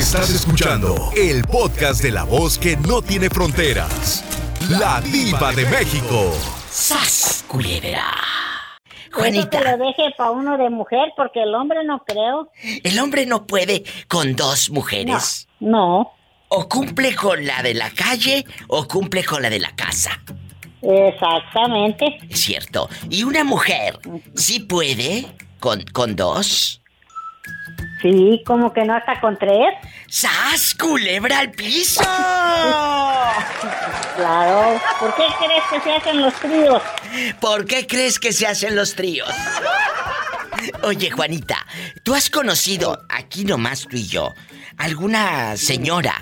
Estás escuchando el podcast de la voz que no tiene fronteras. La diva de México. ¡Sas, culebra! Juanita. que lo deje para uno de mujer, porque el hombre no creo. El hombre no puede con dos mujeres. No. O cumple con la de la calle o cumple con la de la casa. Exactamente. Es cierto. ¿Y una mujer sí puede con, con dos? Sí, como que no hasta con tres. ¡Sas, culebra al piso! claro. ¿Por qué crees que se hacen los tríos? ¿Por qué crees que se hacen los tríos? Oye, Juanita, ¿tú has conocido, aquí nomás tú y yo, alguna señora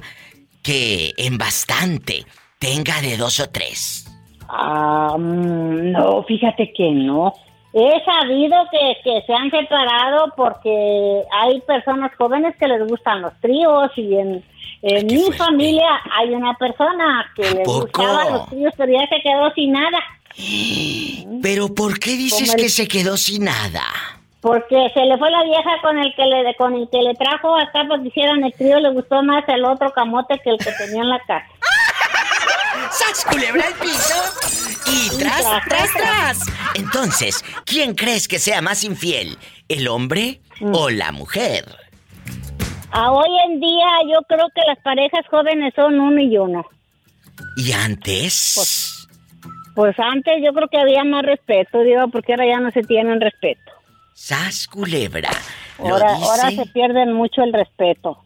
que en bastante tenga de dos o tres? Ah, mm, no, fíjate que no. He sabido que, que, se han separado porque hay personas jóvenes que les gustan los tríos y en, mi familia hay una persona que le gustaba los tríos pero ya se quedó sin nada. ¿Pero por qué dices que se quedó sin nada? Porque se le fue la vieja con el que le con el que le trajo acá para que hicieran el trío, le gustó más el otro camote que el que tenía en la casa. ¡Sas, culebra el piso! Y tras, tras, tras. Entonces, ¿quién crees que sea más infiel? ¿El hombre mm. o la mujer? A hoy en día yo creo que las parejas jóvenes son uno y uno. ¿Y antes? Pues, pues antes yo creo que había más respeto, digo, porque ahora ya no se tienen respeto. ¡Sas, culebra! Ahora, ahora se pierden mucho el respeto.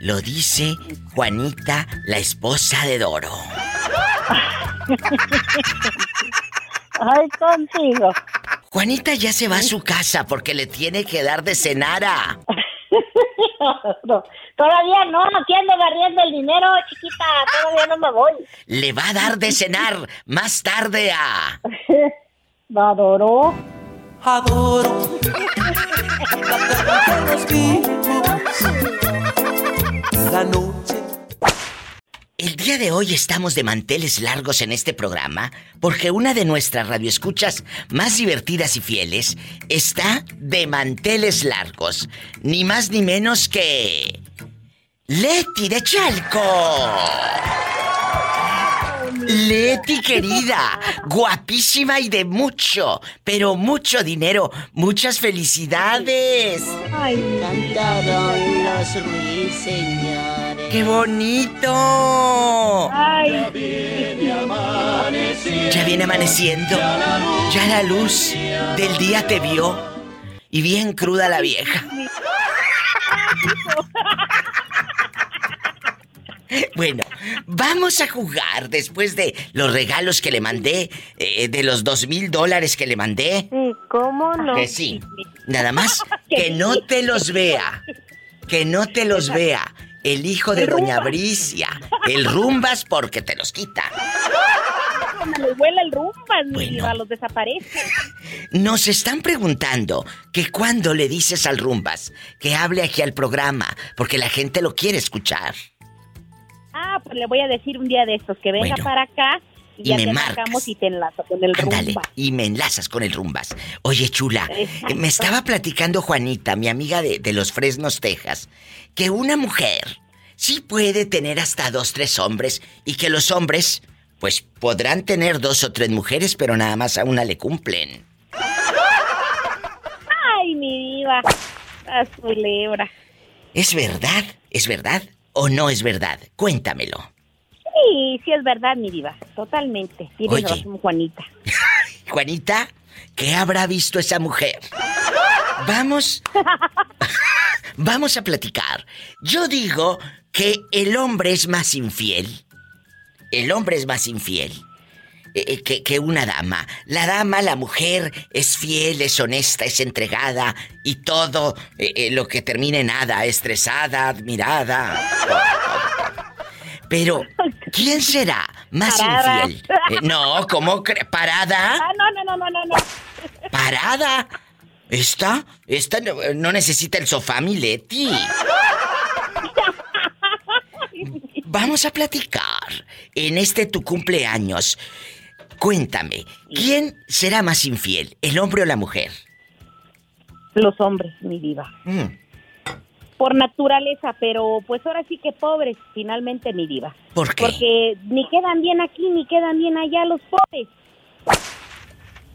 Lo dice Juanita, la esposa de Doro. Ay, contigo. Juanita ya se va a su casa porque le tiene que dar de cenar a... todavía no, aquí ando barriendo el dinero, chiquita, todavía no me voy. Le va a dar de cenar más tarde a... Adoro. Adoro. La noche el día de hoy estamos de manteles largos en este programa porque una de nuestras radioescuchas más divertidas y fieles está de manteles largos. Ni más ni menos que... Leti de Chalco. Leti querida, guapísima y de mucho, pero mucho dinero. Muchas felicidades. Ay, cantaron los ruiseñores. ¡Qué bonito! ¡Ay! Ya viene amaneciendo. Ya la luz del día te vio. Y bien cruda la vieja. Bueno, vamos a jugar después de los regalos que le mandé, eh, de los dos mil dólares que le mandé. ¿Cómo no? Que sí. Nada más que no te los vea. Que no te los vea el hijo de Doña Bricia. El rumbas porque te los quita. Me les vuela el rumbas, bueno. los desaparece. Nos están preguntando que cuando le dices al rumbas que hable aquí al programa, porque la gente lo quiere escuchar. Pues le voy a decir un día de estos que venga para acá y, me marcamos y te enlazo con el Ándale, y me enlazas con el rumbas. Oye, chula, me estaba platicando Juanita, mi amiga de, de los Fresnos, Texas, que una mujer sí puede tener hasta dos, tres hombres y que los hombres, pues podrán tener dos o tres mujeres, pero nada más a una le cumplen. Ay, mi diva, a su lebra. ¿Es verdad? ¿Es verdad o no es verdad? Cuéntamelo. Sí, sí es verdad, mi diva, totalmente. Tiene razón, Juanita. Juanita, ¿qué habrá visto esa mujer? Vamos. Vamos a platicar. Yo digo que el hombre es más infiel. El hombre es más infiel. Eh, eh, que, una dama. La dama, la mujer, es fiel, es honesta, es entregada y todo eh, lo que termine nada, estresada, admirada. Pero, ¿quién será más infiel? no, ¿cómo crees? ¿Parada? Ah, no, no, no, no, no. ¿Parada? ¿Esta? Esta no, necesita el sofá, Mileti. Vamos a platicar en este tu cumpleaños. Cuéntame, ¿quién será más infiel, el hombre o la mujer? Los hombres, mi vida. Mm. por naturaleza, pero pues ahora sí que pobres, finalmente mi diva. ¿Por qué? Porque ni quedan bien aquí ni quedan bien allá los pobres.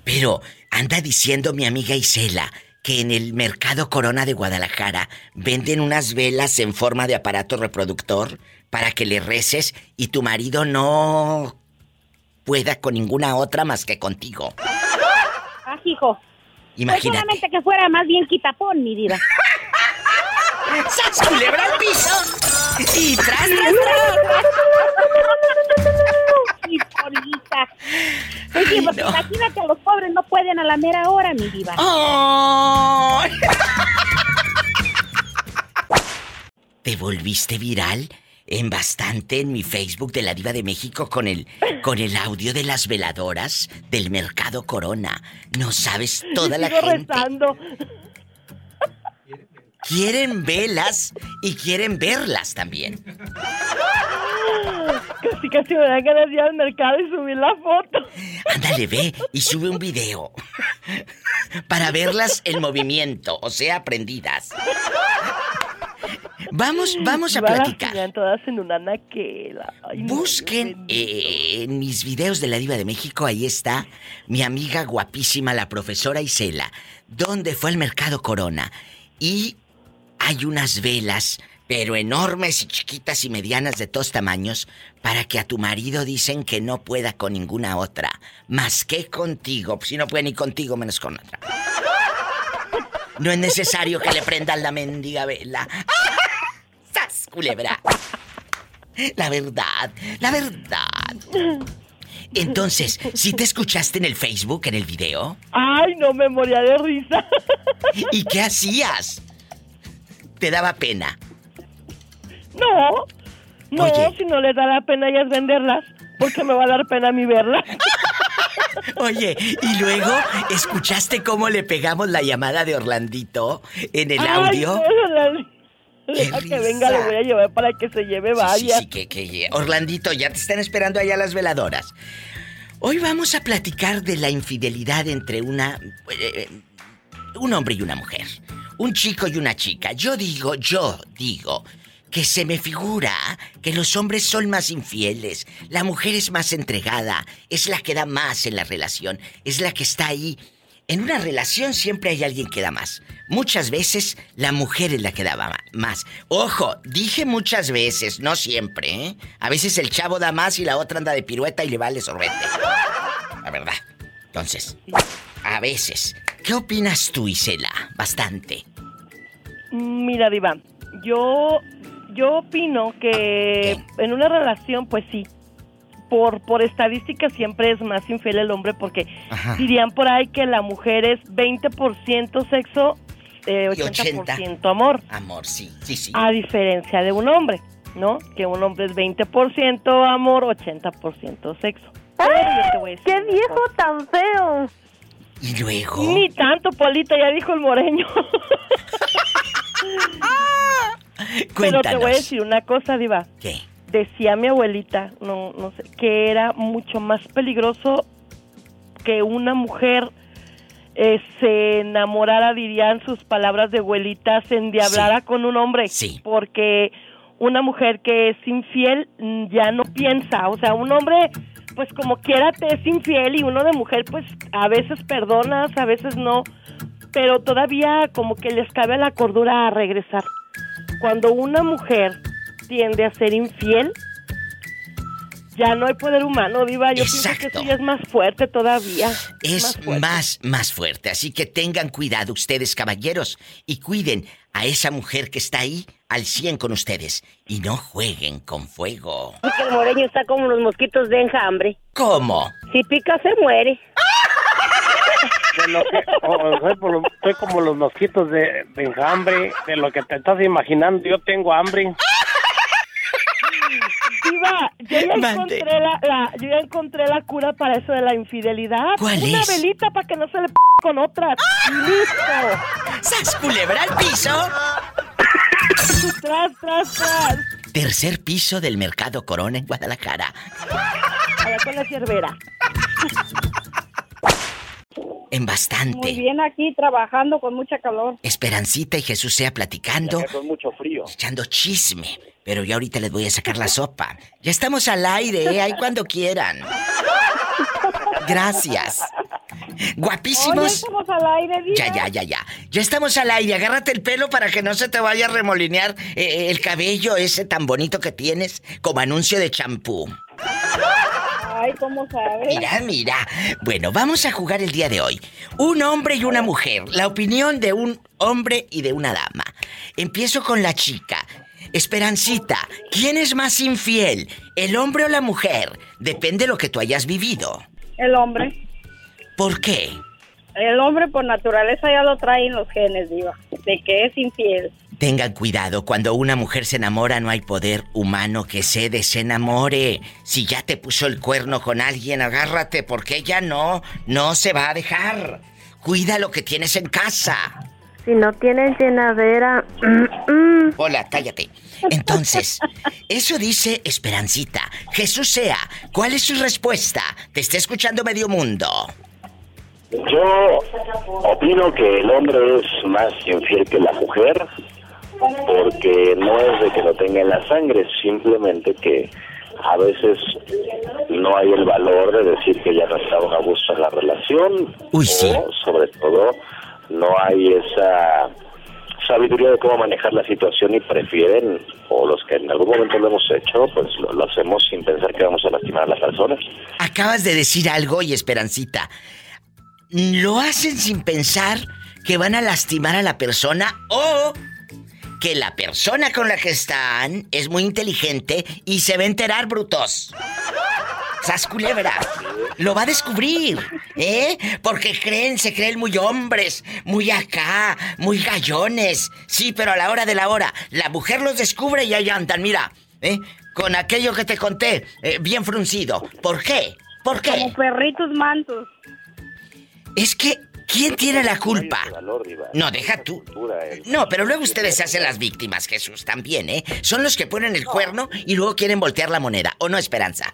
Pero anda diciendo mi amiga Isela que en el mercado Corona de Guadalajara venden unas velas en forma de aparato reproductor para que le reces y tu marido no pueda con ninguna otra más que contigo. Ah, hijo. Pues Imagínate. solamente que fuera más bien quitapón, mi diva. ¡Sas, culebra al piso! ¡Y tras, tras, tras! Oye, porque no. imagínate, los pobres no pueden a la mera hora, mi diva. ¡Ay! ¿Te volviste viral? En bastante en mi Facebook de la Diva de México con el con el audio de las veladoras del Mercado Corona. No sabes toda la gente rezando. quieren velas y quieren verlas también. Casi casi me dan ganas de ir al mercado y subir la foto. Ándale, ve y sube un video para verlas en movimiento, o sea, prendidas. Vamos, vamos a las platicar. tenían todas en una naquela. Ay, no, Busquen eh, en mis videos de la Diva de México, ahí está mi amiga guapísima, la profesora Isela, donde fue al mercado Corona. Y hay unas velas, pero enormes y chiquitas y medianas de todos tamaños, para que a tu marido dicen que no pueda con ninguna otra, más que contigo. Si no puede ni contigo, menos con otra. No es necesario que le prendan la mendiga vela. ¡Sas, culebra! La verdad, la verdad. Entonces, ¿sí te escuchaste en el Facebook, en el video? Ay, no me moría de risa. ¿Y qué hacías? ¿Te daba pena? No, no, Oye. si no les da la pena ellas venderlas, porque me va a dar pena a mí verlas. Oye, y luego, ¿escuchaste cómo le pegamos la llamada de Orlandito en el Ay, audio? no, la- ¡Qué Deja que venga, le voy a llevar para que se lleve Sí, sí, varias. sí, que, que- Orlandito, ya te están esperando allá las veladoras. Hoy vamos a platicar de la infidelidad entre una... eh, un hombre y una mujer. Un chico y una chica. Yo digo, yo digo que se me figura que los hombres son más infieles, la mujer es más entregada, es la que da más en la relación, es la que está ahí. En una relación siempre hay alguien que da más. Muchas veces la mujer es la que da ma- más. Ojo, dije muchas veces, no siempre, ¿eh? A veces el chavo da más y la otra anda de pirueta y le vale sorbete. La verdad. Entonces, a veces. ¿Qué opinas tú, Isela? Bastante. Mira, Diva, yo, yo opino que en una relación, pues sí, por, por estadística siempre es más infiel el hombre porque Ajá. dirían por ahí que la mujer es 20% sexo, eh, Y 80% amor, Amor, sí, sí, sí. a diferencia de un hombre, ¿no? Que un hombre es 20% amor, 80% sexo. ¡Qué viejo tan feo! Y luego. Ni tanto, Polita, ya dijo el moreño. Pero te voy a decir una cosa, Diva. ¿Qué? Decía mi abuelita, no, no sé, que era mucho más peligroso que una mujer eh, se enamorara, dirían sus palabras de abuelita, se endiablara con un hombre. Sí. Porque una mujer que es infiel ya no piensa. O sea, un hombre, pues como quiera te es infiel y uno de mujer, pues a veces perdonas, a veces no. Pero todavía como que les cabe la cordura a regresar. Cuando una mujer tiende a ser infiel, ya no hay poder humano, viva. Yo pienso que Exacto. eso ya es más fuerte todavía. Es fuerte. más, más fuerte. Así que tengan cuidado ustedes, caballeros, y cuiden a esa mujer que está ahí al 100 con ustedes. Y no jueguen con fuego. Porque el moreño está como los mosquitos de enjambre. ¿Cómo? Si pica, se muere. De lo que, o- o soy, por lo- soy como los mosquitos de, de enjambre, de lo que te estás imaginando. Yo tengo hambre. Diva, yo ya encontré la, la- yo ya encontré la cura para eso de la infidelidad. ¿Cuál Una es? velita para que no se le p con otras. Y ¡Listo! ¡Sas culebra al piso! Tras, tras, tras. Tercer piso del Mercado Corona en Guadalajara. Allá con la cervera. En bastante. Muy bien aquí, trabajando con mucha calor. Esperancita y Jesús sea platicando. con mucho frío. Echando chisme. Pero yo ahorita les voy a sacar la sopa. Ya estamos al aire, ¿eh? Ahí cuando quieran. Gracias. Guapísimos. Oye, estamos al aire. Ya, ya, ya, ya. Ya estamos al aire. Agárrate el pelo para que no se te vaya a remolinear eh, el cabello ese tan bonito que tienes como anuncio de champú. Ay, ¿cómo sabes? Mira, mira. Bueno, vamos a jugar el día de hoy. Un hombre y una mujer. La opinión de un hombre y de una dama. Empiezo con la chica. Esperancita, ¿quién es más infiel? ¿El hombre o la mujer? Depende de lo que tú hayas vivido. El hombre. ¿Por qué? El hombre por naturaleza ya lo trae en los genes, Diva. De que es infiel. Tengan cuidado, cuando una mujer se enamora no hay poder humano que se desenamore. Si ya te puso el cuerno con alguien, agárrate, porque ella no, no se va a dejar. Cuida lo que tienes en casa. Si no tienen llenadera. mm, mm. Hola, cállate. Entonces, eso dice Esperancita. Jesús sea, ¿cuál es su respuesta? Te está escuchando medio mundo. Yo opino que el hombre es más infiel que la mujer porque no es de que lo tenga en la sangre, simplemente que a veces no hay el valor de decir que ya no está a gusto en la relación Uy, sí. o sobre todo no hay esa sabiduría de cómo manejar la situación y prefieren o los que en algún momento lo hemos hecho pues lo, lo hacemos sin pensar que vamos a lastimar a las personas Acabas de decir algo y Esperancita. Lo hacen sin pensar que van a lastimar a la persona o que la persona con la que están es muy inteligente y se va a enterar, brutos. Sas culebra. Lo va a descubrir, ¿eh? Porque creen, se creen muy hombres, muy acá, muy gallones. Sí, pero a la hora de la hora, la mujer los descubre y ahí andan, mira, ¿eh? Con aquello que te conté, eh, bien fruncido. ¿Por qué? ¿Por qué? Como perritos mansos. Es que, ¿quién tiene la culpa? No deja tú. No, pero luego ustedes se hacen las víctimas, Jesús, también, ¿eh? Son los que ponen el cuerno y luego quieren voltear la moneda, ¿o no, Esperanza?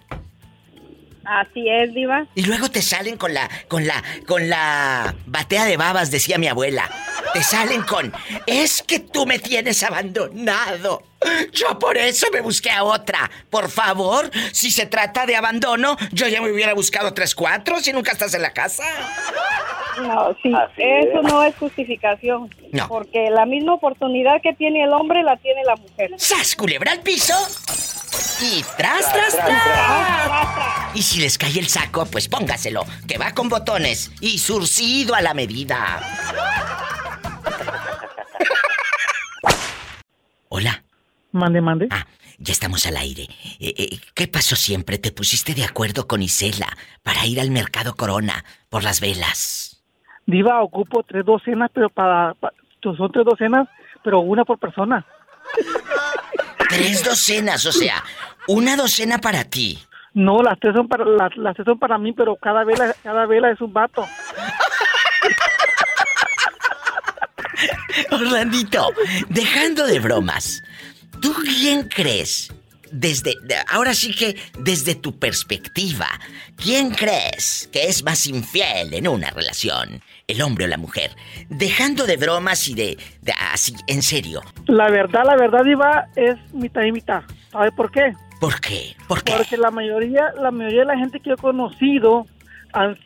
Así es, Diva. Y luego te salen con la, con la, con la batea de babas, decía mi abuela. Te salen con, es que tú me tienes abandonado. Yo por eso me busqué a otra. Por favor, si se trata de abandono, yo ya me hubiera buscado tres, cuatro si nunca estás en la casa. No, sí, Así eso es. no es justificación. No. Porque la misma oportunidad que tiene el hombre la tiene la mujer. ¡Sas, culebra al piso! Y tras, tras, tras, tras. Y si les cae el saco, pues póngaselo, que va con botones y surcido a la medida. Hola. Mande, mande. Ah, ya estamos al aire. Eh, eh, ¿Qué pasó siempre? ¿Te pusiste de acuerdo con Isela para ir al mercado Corona por las velas? Diva, ocupo tres docenas, pero para, pa- son tres docenas, pero una por persona. Tres docenas, o sea, una docena para ti. No, las tres son para las, las tres son para mí, pero cada vela, cada vela es un vato. Orlandito, dejando de bromas, ¿tú quién crees? Desde, de- ahora sí que desde tu perspectiva, ¿quién crees que es más infiel en una relación? ¿El hombre o la mujer? Dejando de bromas y de, de así, en serio. La verdad, la verdad, Diva, es mitad y mitad. ¿Sabe por qué? ¿Por qué? ¿Por qué? Porque la mayoría, la mayoría de la gente que yo he conocido,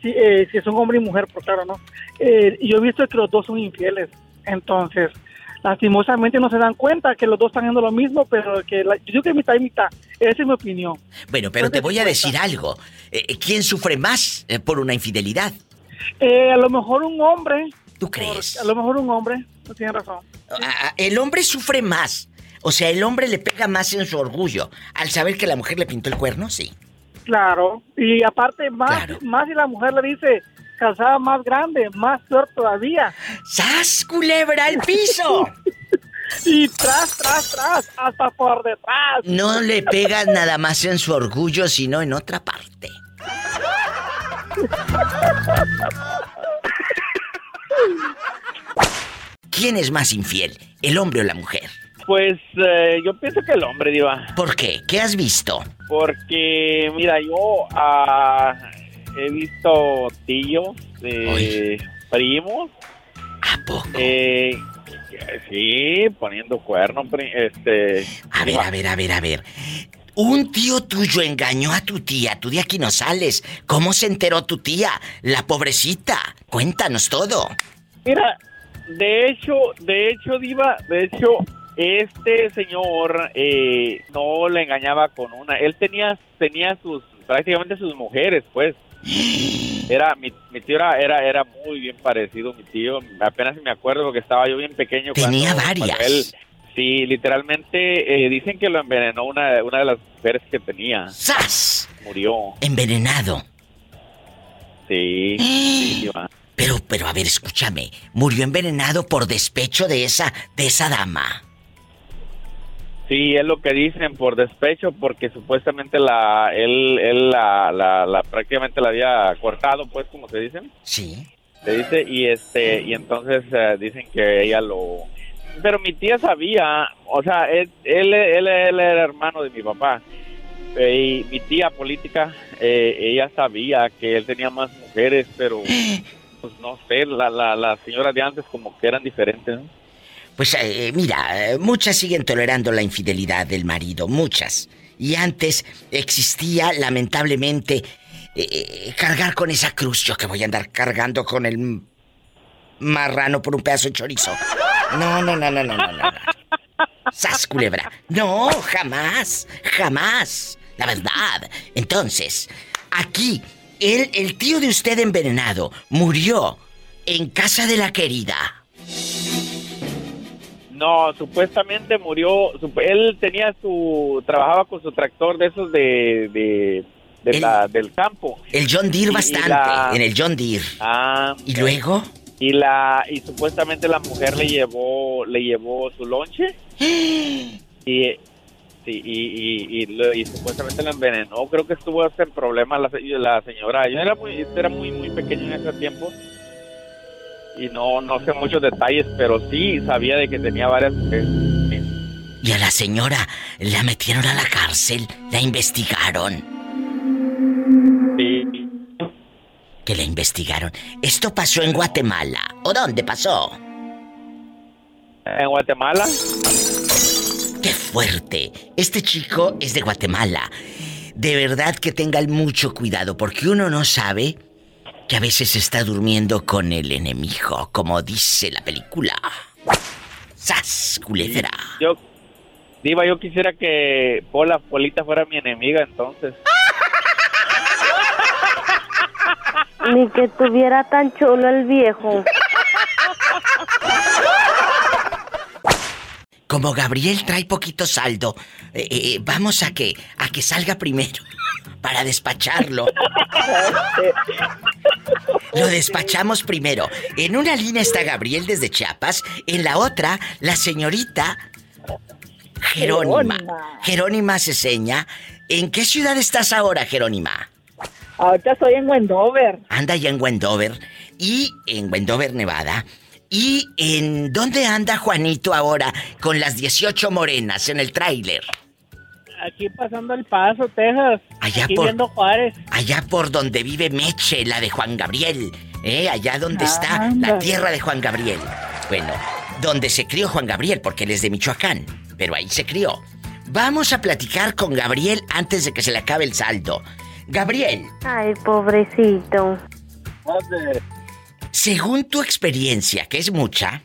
si- eh, son hombre y mujer, por claro, ¿no? Eh, yo he visto que los dos son infieles. Entonces, lastimosamente no se dan cuenta que los dos están haciendo lo mismo, pero que la- yo digo que mitad y mitad. Esa es mi opinión. Bueno, pero te voy a decir algo. Eh, ¿Quién sufre más eh, por una infidelidad? Eh, a lo mejor un hombre, ¿Tú crees? a lo mejor un hombre, no tiene razón. Ah, El hombre sufre más. O sea, el hombre le pega más en su orgullo. Al saber que la mujer le pintó el cuerno, sí. Claro. Y aparte, más, Claro. más si la mujer le dice calzada más grande, más peor todavía. ¡Sas, culebra al piso! Y tras, tras, tras, hasta por detrás. No le pegas nada más en su orgullo, sino en otra parte. ¿Quién es más infiel, el hombre o la mujer? Pues eh, yo pienso que el hombre, Diva. ¿Por qué? ¿Qué has visto? Porque, mira, yo ah, he visto tíos, eh, primos. ¿A poco? Eh, sí, poniendo cuernos, este... A ver, a ver, a ver, a ver. Un tío tuyo engañó a tu tía, tú de aquí no sales. ¿Cómo se enteró tu tía? La pobrecita. Cuéntanos todo. Mira, de hecho, de hecho, Diva, de hecho, este señor eh, no le engañaba con una. Él tenía, tenía sus, prácticamente sus mujeres, pues. Era, mi, mi tío era, era, era muy bien parecido, mi tío. Apenas me acuerdo porque estaba yo bien pequeño. Tenía cuando- varias. cuando él, sí, literalmente eh, dicen que lo envenenó una, una de las mujeres que tenía. ¡Sas! Murió. Envenenado. Sí, sí. Pero, pero a ver, escúchame. Murió envenenado por despecho de esa, de esa dama. Sí, es lo que dicen por despecho, porque supuestamente la, él, él la, la, la- prácticamente la había cortado, pues, como se dicen. Sí. Se dice, y este, y entonces eh, dicen que ella lo... Pero mi tía sabía, o sea, él, él, él, él era hermano de mi papá. Eh, y mi tía política, eh, ella sabía que él tenía más mujeres, pero, pues no sé, la, la, las señoras de antes como que eran diferentes, ¿no? Pues eh, mira, eh, muchas siguen tolerando la infidelidad del marido, muchas. Y antes existía, lamentablemente, eh, eh, cargar con esa cruz. Yo que voy a andar cargando con el marrano por un pedazo de chorizo. No, no, no, no, no, no, no. ¡Sas, culebra! No, jamás, jamás. La verdad. Entonces, aquí, el, el tío de usted envenenado murió en casa de la querida. No, supuestamente murió. él tenía su. Trabajaba con su tractor de esos de. de, de la, del campo. El John Deere Y- y bastante, la- en el John Deere. Ah. ¿Y luego? Y la y supuestamente la mujer le llevó le llevó su lonche y sí, y, y, y, lo- y supuestamente la envenenó. Creo que estuvo hasta en problemas la, la señora. Yo era muy era muy muy pequeño en ese tiempo y no no sé muchos detalles, pero sí sabía de que tenía varias. Y a la señora la metieron a la cárcel, la investigaron. Sí. Que la investigaron. Esto pasó en Guatemala. ¿O dónde pasó? En Guatemala. ¡Qué fuerte! Este chico es de Guatemala. De verdad que tengan mucho cuidado porque uno no sabe que a veces está durmiendo con el enemigo, como dice la película. ¡Sas, culebra! Yo Diva, yo quisiera que Pola Polita fuera mi enemiga entonces. Ni que tuviera tan chulo el viejo. Como Gabriel trae poquito saldo, eh, eh, vamos a que a que salga primero para despacharlo. Lo despachamos primero. En una línea está Gabriel desde Chiapas, en la otra la señorita Jerónima. Jerónima. Jerónima Ceseña. ¿En qué ciudad estás ahora, Jerónima? Ahorita estoy en Wendover. Anda ya en Wendover y en Wendover, Nevada. ¿Y en dónde anda Juanito ahora con las 18 morenas en el tráiler? Aquí pasando el paso, Texas. Allá Aquí por- viendo Juárez. Allá por donde vive Meche, la de Juan Gabriel. ¿Eh? Allá donde está la Ándale. tierra de Juan Gabriel. Bueno, donde se crió Juan Gabriel, porque él es de Michoacán. Pero ahí se crió. Vamos a platicar con Gabriel antes de que se le acabe el saldo. Gabriel, Ay, pobrecito. Según tu experiencia, que es mucha,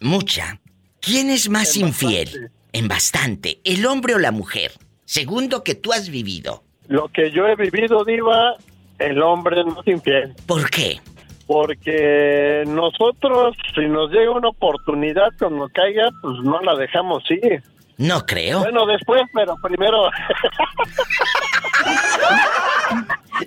mucha, ¿quién es más infiel? En bastante, ¿el hombre o la mujer? Según lo que tú has vivido. Lo que yo he vivido, Diva, el hombre no es infiel. ¿Por qué? Porque nosotros, si nos llega una oportunidad cuando caiga, pues no la dejamos ir. No creo. Bueno, después, pero primero.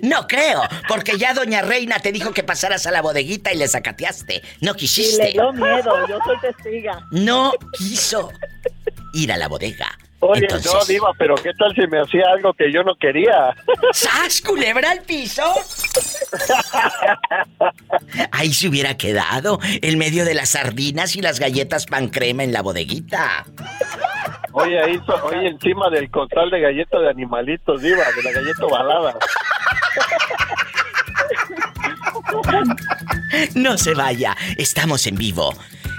No creo, porque ya doña Reina te dijo que pasaras a la bodeguita y le sacateaste. No Y quisiste. le dio miedo, yo soy testiga. No quiso ir a la bodega. Oye, Entonces, no, Diva, pero ¿qué tal si me hacía algo que yo no quería? ¡Sas, culebra al piso! Ahí se hubiera quedado, en medio de las sardinas y las galletas pan crema en la bodeguita. Oye, ahí, encima del costal de galleta de animalitos, Diva, de la galleta ovalada. No se vaya, estamos en vivo.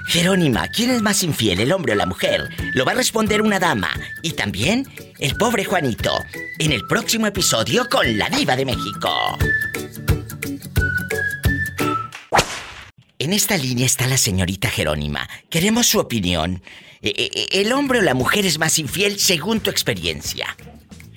Jerónima, ¿quién es más infiel, el hombre o la mujer? Lo va a responder una dama. Y también el pobre Juanito, en el próximo episodio con la diva de México. En esta línea está la señorita Jerónima. Queremos su opinión. Eh, eh, ¿El hombre o la mujer es más infiel según tu experiencia?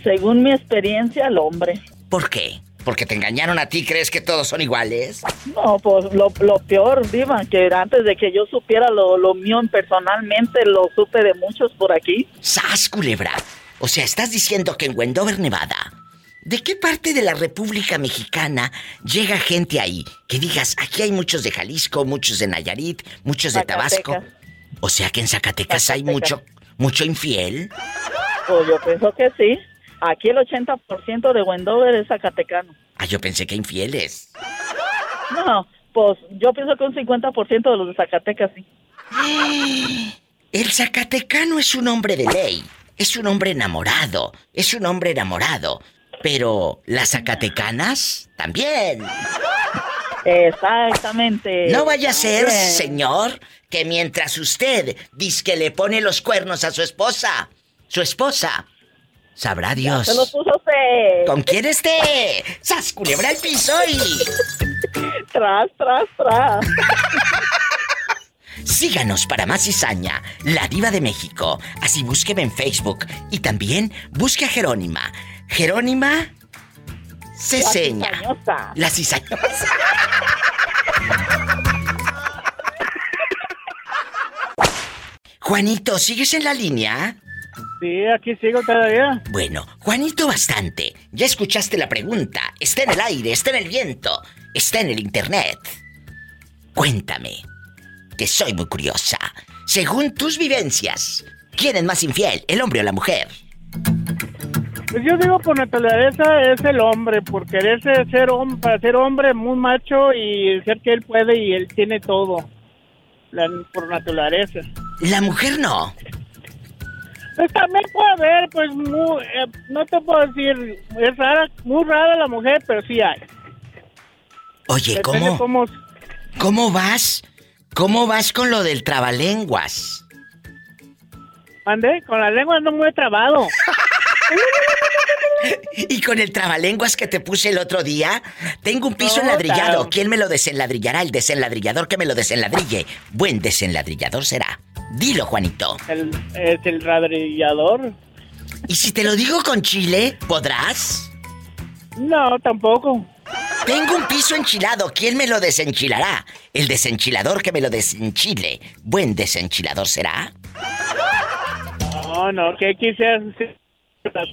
Según mi experiencia, el hombre. ¿Por qué? ¿Porque te engañaron a ti? ¿Crees que todos son iguales? No, pues lo, lo peor, Diva, que antes de que yo supiera lo, lo mío personalmente, lo supe de muchos por aquí. ¡Sas, culebra! O sea, estás diciendo que en Wendover, Nevada, ¿de qué parte de la República Mexicana llega gente ahí? Que digas, aquí hay muchos de Jalisco, muchos de Nayarit, muchos de Tabasco. O sea que en Zacatecas hay mucho, mucho infiel. Pues yo pienso que sí. Aquí el 80% de Wendover es zacatecano. Ah, yo pensé que infieles. No, pues yo pienso que un 50% de los de Zacatecas sí. El zacatecano es un hombre de ley, es un hombre enamorado, es un hombre enamorado. Pero las zacatecanas también. Exactamente. No vaya a ser, señor, que mientras usted dice que le pone los cuernos a su esposa, su esposa, sabrá Dios. Se los puso usted. ¿Con quién esté? ¡Sas, culebra el piso y... Tras, tras, tras. Síganos para más cizaña, La Diva de México. Así búsqueme en Facebook. Y también busque a Jerónima. Jerónima Ceseña. cizañosa. La cizañosa. Juanito, ¿sigues en la línea? Sí, aquí sigo todavía. Bueno, Juanito bastante. Ya escuchaste la pregunta. Está en el aire, está en el viento, está en el internet. Cuéntame, que soy muy curiosa. Según tus vivencias, ¿quién es más infiel, el hombre o la mujer? Pues yo digo por naturaleza es el hombre, por quererse ser hombre, ser hombre muy macho y ser que él puede y él tiene todo. Por naturaleza. La mujer no. Pues también puede haber, pues, muy, eh, no te puedo decir, es rara, muy rara la mujer, pero sí hay. Oye, Depende ¿cómo, cómo- ¿cómo vas? ¿Cómo vas con lo del trabalenguas? Ande, con la lengua ando muy trabado. Y con el trabalenguas que te puse el otro día, tengo un piso No, enladrillado. claro. ¿Quién me lo desenladrillará? El desenladrillador que me lo desenladrille. Buen desenladrillador será. Dilo, Juanito. El, es el ladrillador. ¿Y si te lo digo con chile, podrás? No, tampoco. Tengo un piso enchilado. ¿Quién me lo desenchilará? El desenchilador que me lo desenchile. ¿Buen desenchilador será? No, no, ¿qué quisieras decir?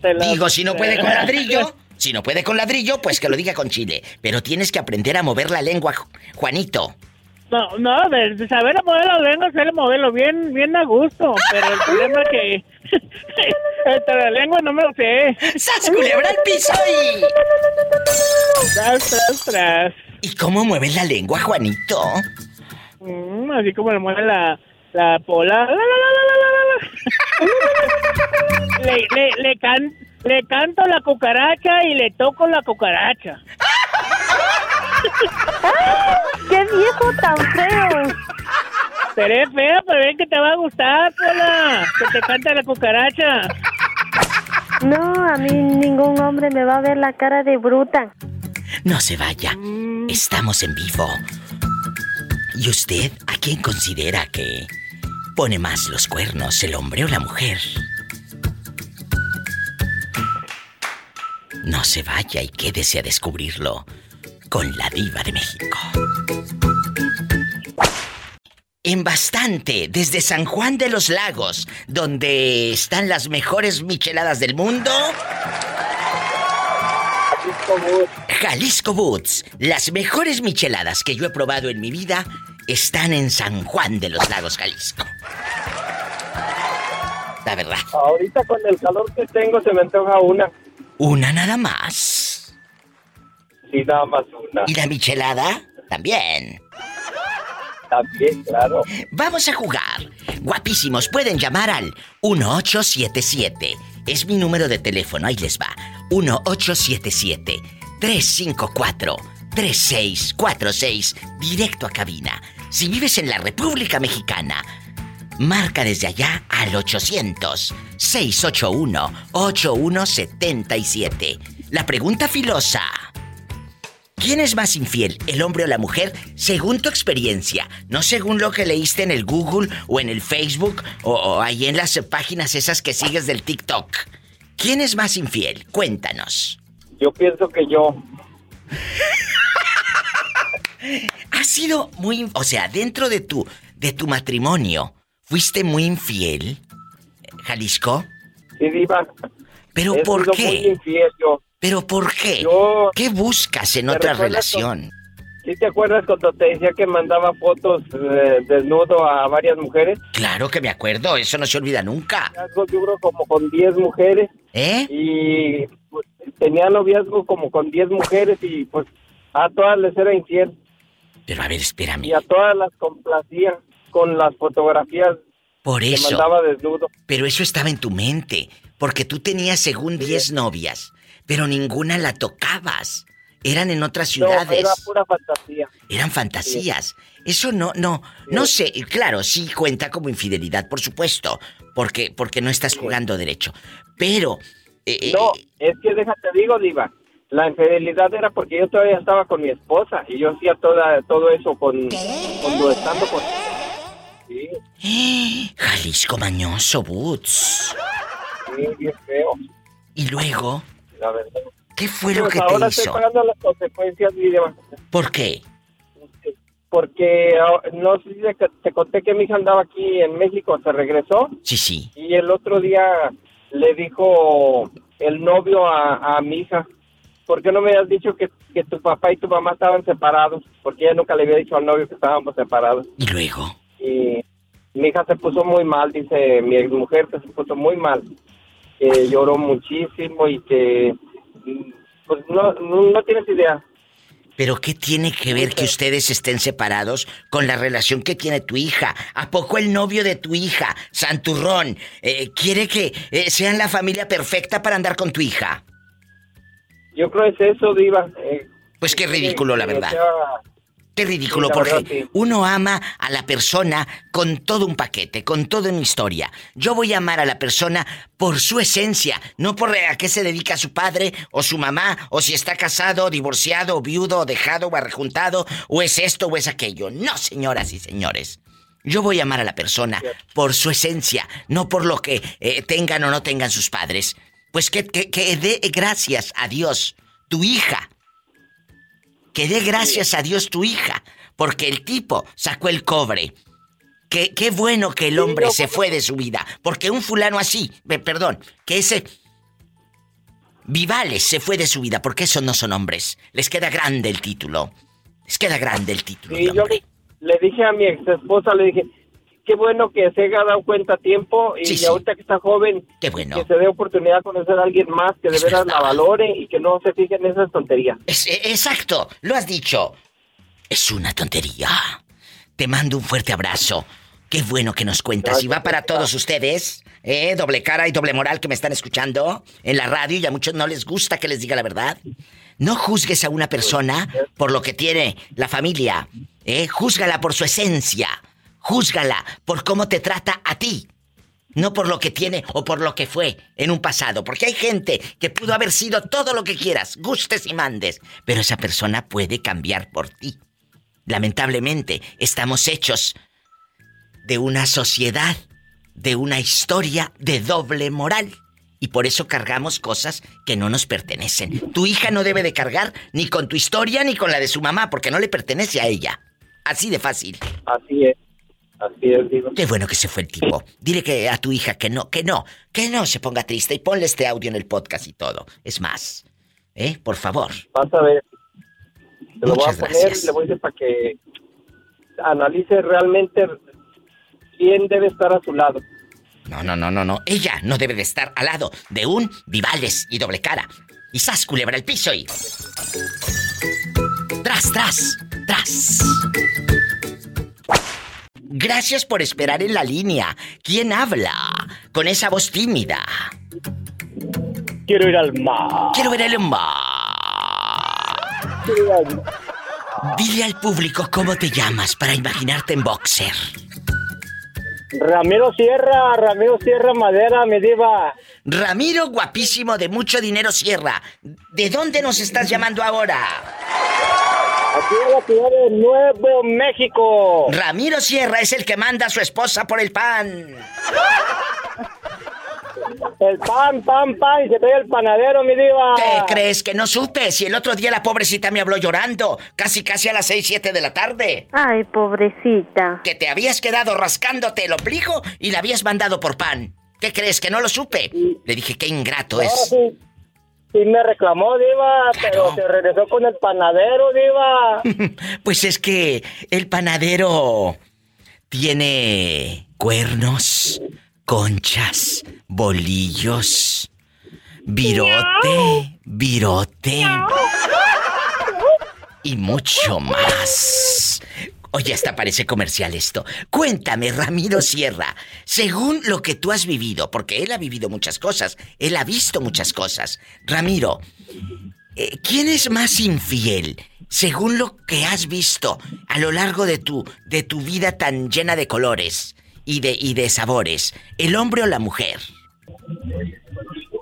Te la- Digo, si no puede con ladrillo, si no puede con ladrillo, pues que lo diga con chile. Pero tienes que aprender a mover la lengua, Ju- Juanito. No, no, de, de saber mover la lengua, saber moverlo bien, bien a gusto. Pero el problema es que el la lengua no me lo sé. ¡Sas, culebra al piso y... Tras, tras, tras. ¿Y cómo mueve la lengua, Juanito? Mm, así como le mueve la, la pola. La, la, la, la, la, la, la. le, le, le, can- le canto la cucaracha y le toco la cucaracha. ¡Qué viejo tan feo! Seré fea, pero ven que te va a gustar, Pola. Que te canta la cucaracha. No, a mí ningún hombre me va a ver la cara de bruta. No se vaya. Estamos en vivo. ¿Y usted a quién considera que pone más los cuernos, el hombre o la mujer? No se vaya y quédese a descubrirlo con la diva de México. En bastante, desde San Juan de los Lagos, donde están las mejores micheladas del mundo. Jalisco Boots. Las mejores micheladas que yo he probado en mi vida están en San Juan de los Lagos, Jalisco. La verdad. Ahorita con el calor que tengo se me antoja una. Una nada más. Sí, nada más una. ¿Y la michelada? También. También, claro. Vamos a jugar. Guapísimos, pueden llamar al 1877. Es mi número de teléfono, ahí les va. 3646, directo a cabina. Si vives en la República Mexicana, marca desde allá al 800-681-8177. La pregunta filosa. ¿Quién es más infiel, el hombre o la mujer, según tu experiencia? No según lo que leíste en el Google o en el Facebook o, o ahí en las páginas esas que sigues del TikTok. ¿Quién es más infiel? Cuéntanos. Yo pienso que yo. ¿Has sido muy, o sea, dentro de tu de tu matrimonio, fuiste muy infiel, Jalisco? Sí, diva. ¿Pero He por sido qué? muy infiel yo. ¿Pero por qué? Yo- ¿Qué buscas en ¿Te otra relación? ¿Sí te acuerdas cuando te decía que mandaba fotos eh, desnudo a varias mujees? Claro que me acuerdo, eso no se olvida nunca. Duro como con 10 mujeres. ¿Eh? Y pues, tenía noviazgo como con 10 mujeres y pues a todas les era infiel. Pero a ver, espérame. Y a todas las complacía con las fotografías Por que eso. mandaba desnudo. Pero eso estaba en tu mente, porque tú tenías según 10 novias, pero ninguna la tocabas. Eran en otras No, ciudades. era pura fantasía. Eran fantasías. Eso no, no, no sé. Claro, sí cuenta como infidelidad, por supuesto, porque, porque no estás jugando derecho. Pero, eh, No, es que déjate digo, Diva. La infidelidad era porque yo todavía estaba con mi esposa y yo hacía toda, todo eso con, cuando estando con Sí, Jalisco mañoso, Boots. sí, bien feo, Y luego, la verdad. ¿qué fue lo Pues que ahora te estoy hizo? pagando las consecuencias, mi Diva, ¿Por qué? porque ah, no sé si te, te conté que mi hija andaba aquí en México, se regresó Sí, sí. y el otro día le dijo el novio a, a mi hija, ¿por qué no me has dicho que, que tu papá y tu mamá estaban separados? Porque ella nunca le había dicho al novio que estábamos separados. ¿Y luego? Y mi hija se puso muy mal, dice mi mujer que se puso muy mal, que lloró muchísimo y que pues no, no, no tienes idea. ¿Pero qué tiene que ver que ustedes estén separados con la relación que tiene tu hija? ¿A poco el novio de tu hija, Santurrón, eh, quiere que eh, sean la familia perfecta para andar con tu hija? Yo creo que es eso, Diva. eh, Pues qué ridículo, la verdad. sea- Qué ridículo, Sí, porque verdad, sí. uno ama a la persona con todo un paquete, con toda una historia. Yo voy a amar a la persona por su esencia, no por a qué se dedica su padre o su mamá, o si está casado, divorciado, viudo, dejado, o arrejuntado, o es esto o es aquello. No, señoras y señores. Yo voy a amar a la persona por su esencia, no por lo que eh, tengan o no tengan sus padres. Pues que, que, que dé gracias a Dios, tu hija, que dé gracias a Dios tu hija, porque el tipo sacó el cobre. Que, qué bueno que el hombre se fue de su vida, porque un fulano así, perdón, que ese Vivales se fue de su vida, porque esos no son hombres. Les queda grande el título. Les queda grande el título. Sí, yo le dije a mi ex esposa, le dije, qué bueno que se haya dado cuenta a tiempo y Sí, sí. ahorita que está joven, Qué bueno. que se dé oportunidad de conocer a alguien más, que de veras la valore y que no se fije en esas tonterías. Es- eh, exacto, lo has dicho. Es una tontería. Te mando un fuerte abrazo. Qué bueno que nos cuentas. Y va para todos ustedes, ¿eh? Doble cara y doble moral que me están escuchando en la radio y a muchos no les gusta que les diga la verdad. No juzgues a una persona por lo que tiene la familia, ¿eh? Júzgala por su esencia. Júzgala por cómo te trata a ti. No por lo que tiene o por lo que fue en un pasado. Porque hay gente que pudo haber sido todo lo que quieras, gustes y mandes. Pero esa persona puede cambiar por ti. Lamentablemente, estamos hechos de una sociedad, de una historia de doble moral. Y por eso cargamos cosas que no nos pertenecen. Tu hija no debe de cargar ni con tu historia ni con la de su mamá, porque no le pertenece a ella. Así de fácil. Así es, así es, digo. Qué bueno que se fue el tipo. Dile que a tu hija que no, que no, que no se ponga triste y ponle este audio en el podcast y todo. Es más, ¿eh? Por favor. Vas a ver. Te lo voy a poner gracias. y le voy a decir para que analice realmente quién debe estar a su lado. No, no, no, no, no. Ella no debe de estar al lado de un Vivales y doble cara. Y sas, culebra el piso y. Tras, tras, tras. Gracias por esperar en la línea. ¿Quién habla? Con esa voz tímida. Quiero ir al mar. Quiero ver el mar. Dile al público cómo te llamas para imaginarte en boxer. Ramiro Sierra, Ramiro Sierra Madera, mi diva. Ramiro, guapísimo, de mucho dinero Sierra. ¿De dónde nos estás llamando ahora? Aquí en la ciudad de Nuevo México. Ramiro Sierra es el que manda a su esposa por el pan. El pan, pan, pan, y se trae el panadero, mi diva. ¿Qué crees que no supe? Si el otro día la pobrecita me habló llorando, casi casi a las 6, 7 de la tarde. Ay, pobrecita. Que te habías quedado rascándote el ombligo y la habías mandado por pan. ¿Qué crees que no lo supe? Le dije, qué ingrato No, es. sí, sí me reclamó, diva, pero se regresó con el panadero, diva. Pues es que el panadero tiene cuernos, conchas, bolillos, virote, virote y mucho más. Oye, hasta parece comercial esto. Cuéntame, Ramiro Sierra, según lo que tú has vivido, porque él ha vivido muchas cosas, él ha visto muchas cosas. Ramiro, eh, ¿quién es más infiel? Según lo que has visto a lo largo de tu, de tu vida tan llena de colores y de, y de sabores, ¿el hombre o la mujer?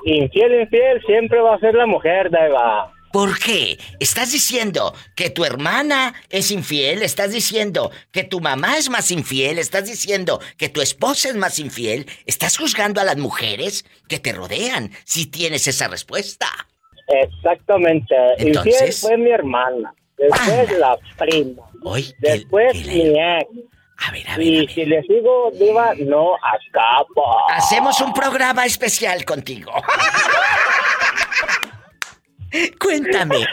Infiel, infiel, siempre va a ser la mujer, diva. ¿Por qué? ¿Estás diciendo que tu hermana es infiel? ¿Estás diciendo que tu mamá es más infiel? ¿Estás diciendo que tu esposa es más infiel? ¿Estás juzgando a las mujeres que te rodean si tienes esa respuesta? Exactamente. Entonces- Infiel fue mi hermana. Después la prima. Hoy, Después mi ex. y si le sigo, diva, no acabo. Hacemos un programa especial contigo. Cuéntame.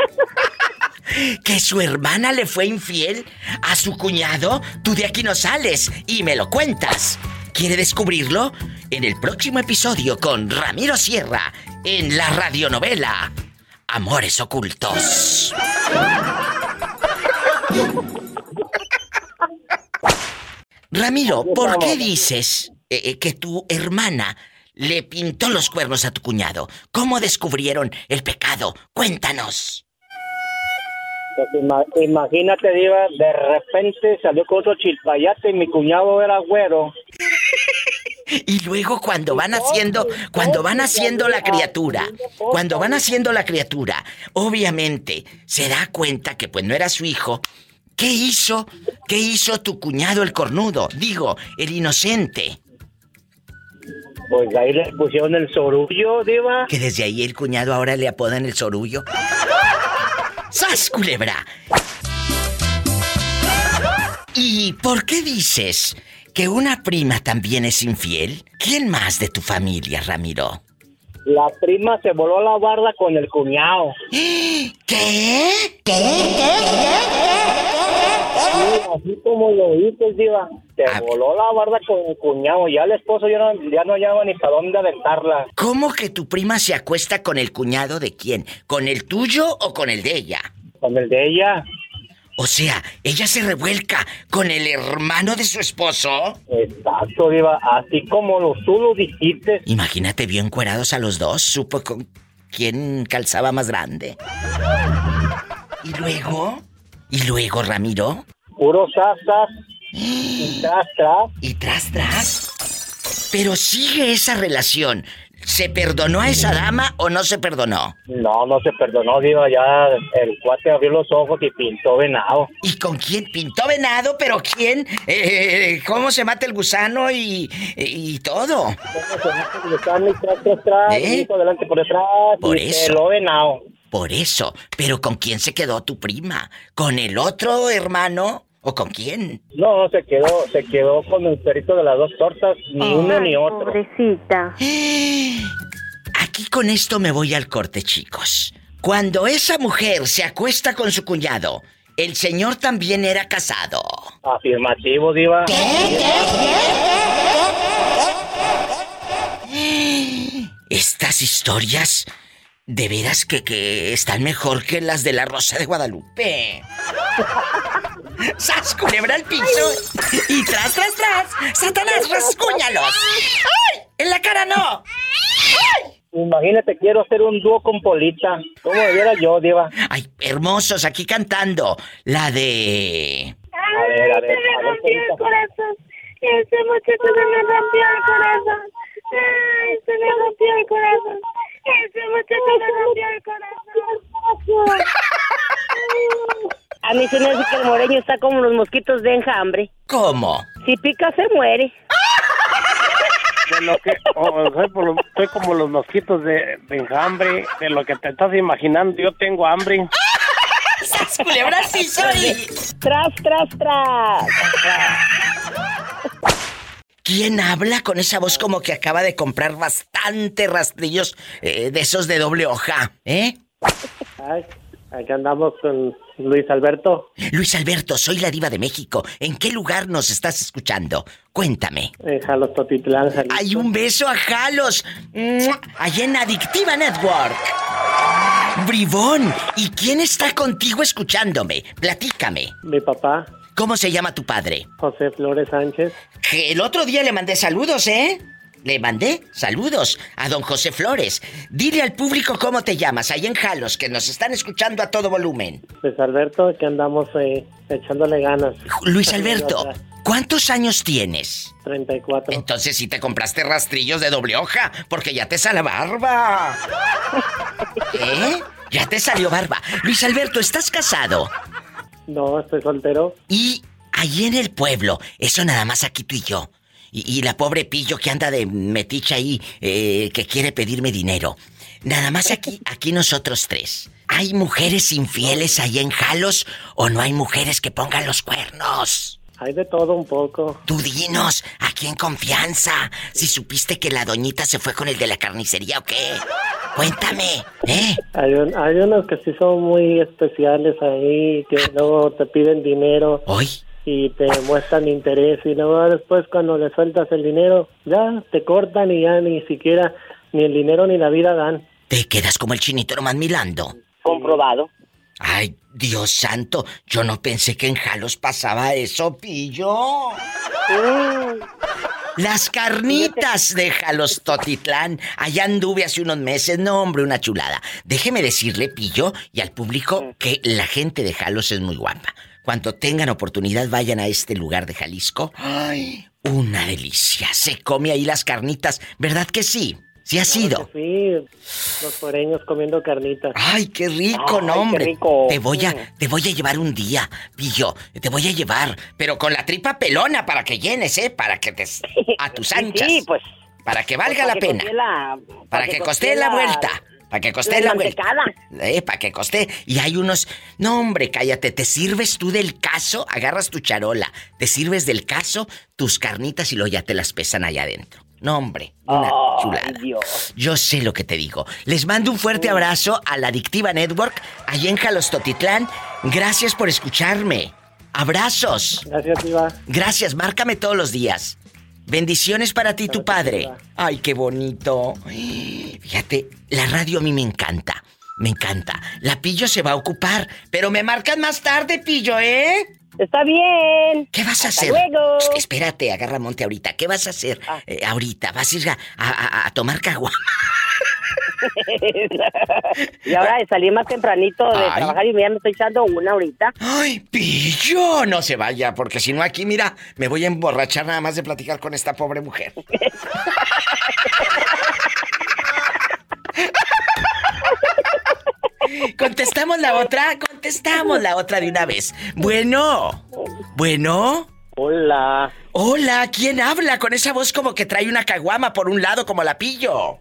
¿Que su hermana le fue infiel a su cuñado? Tú de aquí no sales y me lo cuentas. ¿Quiere descubrirlo? En el próximo episodio con Ramiro Sierra en la radionovela Amores Ocultos. Ramiro, ¿por qué dices eh, eh, que tu hermana le pintó los cuernos a tu cuñado? ¿Cómo descubrieron el pecado? Cuéntanos. Pues ima- imagínate, diva, de repente salió con otro chilpayate y mi cuñado era güero. Y luego cuando van haciendo, cuando van haciendo la criatura, cuando van haciendo la criatura, obviamente se da cuenta que pues no era su hijo. ¿Qué hizo? ¿Qué hizo tu cuñado el cornudo? Digo, el inocente. Pues ahí le pusieron el sorullo, diva. Que desde ahí el cuñado ahora le apodan el sorullo. ¡Sas, culebra! ¿Y por qué dices que una prima también es infiel? ¿Quién más de tu familia, Ramiro? La prima se voló la barda con el cuñado. ¿Qué? Sí, así como lo dices, diva. Se voló la barda con el cuñado. Ya el esposo ya no, ya no hallaba ni para dónde aventarla. ¿Cómo que tu prima se acuesta con el cuñado de quién? ¿Con el tuyo o con el de ella? Con el de ella. O sea, ella se revuelca con el hermano de su esposo. Exacto, diva. Así como lo, tú lo dijiste. Imagínate bien cuerados a los dos. Supo con quién calzaba más grande. ¿Y luego? ¿Y luego, Ramiro? Puro sasas. Y tras, tras. ¿Y tras, tras? Pero sigue esa relación. ¿Se perdonó a esa dama o no se perdonó? No, no se perdonó, diva. Ya el cuate abrió los ojos y pintó venado. ¿Y con quién? Pintó venado, pero ¿quién? Eh, ¿Cómo se mata el gusano y, y todo? Tras, tras, tras. ¿Eh? Por delante, por detrás. Por y eso. peló venado. Por eso. ¿Pero con quién se quedó tu prima? ¿Con el otro hermano? ¿O con quién? No, se quedó, se quedó con el perrito de las dos tortas, ni uno ni otro. Pobrecita. Aquí con esto me voy al corte, chicos. Cuando esa mujer se acuesta con su cuñado, el señor también era casado. Afirmativo, diva. Estas historias, de veras que, que están mejor que las de la Rosa de Guadalupe. ¡Sas, culebra al piso! Y tras, tras, tras, ¡Satanás, rasguñalos! ¡Ay! ¡En la cara no! ¡Ay! Imagínate, quiero hacer un dúo con Polita. ¿Cómo debiera yo, Diva? Ay, hermosos, aquí cantando. La de. A ver, a ver, a ver, Polita. corazón. Ese muchacho se me rompió el corazón. Ay, se me rompió el corazón. Ese muchacho se me rompió el corazón. A mí se me hace que el moreño está como los mosquitos de enjambre. ¿Cómo? Si pica, se muere. De lo que, o- o soy, por lo- soy como los mosquitos de, de enjambre, de lo que te estás imaginando, yo tengo hambre. ¡Sas culebra sí soy! Tras, tras, tras. ¿Quién habla con esa voz como que acaba de comprar bastante rastrillos eh, de esos de doble hoja? ¿Eh? Ay, aquí andamos con Luis Alberto. Luis Alberto, soy la diva de México. ¿En qué lugar nos estás escuchando? Cuéntame. En Jalos Totitlán, Jalisco. Hay un beso a Jalos. Allá en Adictiva Network. Bribón, ¿y quién está contigo escuchándome? Platícame. Mi papá, ¿Cómo se llama tu padre? José Flores Sánchez. Que el otro día le mandé saludos, ¿eh? Le mandé saludos a don José Flores. Dile al público cómo te llamas, ahí en Jalos, que nos están escuchando a todo volumen. Luis Alberto, aquí andamos eh, echándole ganas. Luis Alberto, ¿cuántos años tienes? 34. Entonces sí te compraste rastrillos de doble hoja, porque ya te sale barba. ¿Eh? Ya te salió barba. Luis Alberto, ¿estás casado? No, estoy soltero. Y allí en el pueblo, eso nada más aquí tú y yo. Y, y la pobre pillo que anda de metiche ahí, eh, que quiere pedirme dinero. Nada más aquí, aquí nosotros tres. ¿Hay mujeres infieles ahí en Jalos o no hay mujeres que pongan los cuernos? Hay de todo un poco. Tú dinos, aquí en confianza, si supiste que la doñita se fue con el de la carnicería o qué. Cuéntame, ¿eh? Hay, un- hay unos que sí son muy especiales ahí, que luego te piden dinero. ¿Hoy? Y te muestran interés y luego después cuando le sueltas el dinero, ya te cortan y ya ni siquiera ni el dinero ni la vida dan. Te quedas como el chinito nomás milando. Comprobado. Ay, Dios santo, yo no pensé que en Jalos pasaba eso, pillo. Las carnitas de Jalos Totitlán. Allá anduve hace unos meses. No, hombre, una chulada. Déjeme decirle, pillo, y al público que la gente de Jalos es muy guapa. Cuando tengan oportunidad, vayan a este lugar de Jalisco. Ay, una delicia. Se come ahí las carnitas. ¿Verdad que sí? Sí ha sido. Sí, los foreños comiendo carnitas. Ay, qué rico, no, qué hombre. rico. Te voy a, Mm. te voy a llevar un día, pillo. Te voy a llevar, pero con la tripa pelona para que llenes, ¿eh? Para que te a tus anchas. Sí, pues. Para que valga Para la que pena. la- Para que coste la vuelta. Para que coste la mantecada. Eh, para que coste. Y hay unos. No, hombre, cállate. Te sirves tú del caso, agarras tu charola. Te sirves del caso, tus carnitas y luego ya te las pesan allá adentro. No, hombre, una chulada. Dios. Yo sé lo que te digo. Les mando un fuerte abrazo a la Adictiva Network, allá en Jalostotitlán. Gracias por escucharme. Abrazos. Gracias, Diva. Gracias, márcame todos los días. Bendiciones para ti, tu padre. Ay, qué bonito. Fíjate, la radio a mí me encanta. Me encanta. La pillo se va a ocupar, pero me marcan más tarde, pillo, ¿eh? Está bien. ¿Qué vas a Hasta hacer? luego. Espérate, agarra monte ahorita. ¿Qué vas a hacer eh, ahorita? ¿Vas a ir a, a- a- a tomar caguama? y ahora de salir más tempranito de Ay. trabajar y ya me estoy echando una ahorita. ¡Ay, pillo! No se vaya, porque si no aquí, mira, me voy a emborrachar nada más de platicar con esta pobre mujer. ¿Contestamos la otra? Contestamos la otra de una vez. Bueno, bueno. Hola. Hola, ¿quién habla con esa voz como que trae una caguama por un lado como la pillo?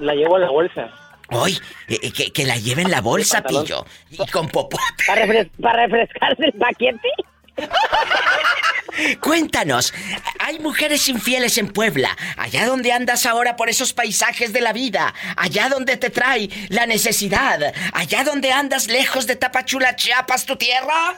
La llevo a la bolsa. Hoy, eh, que, que la lleve en la bolsa, pillo. Y con popote. ¿Para, refres- para refrescarse el paquete? Cuéntanos, hay mujeres infieles en Puebla, allá donde andas ahora por esos paisajes de la vida, allá donde te trae la necesidad, allá donde andas lejos de Tapachula, Chiapas, tu tierra.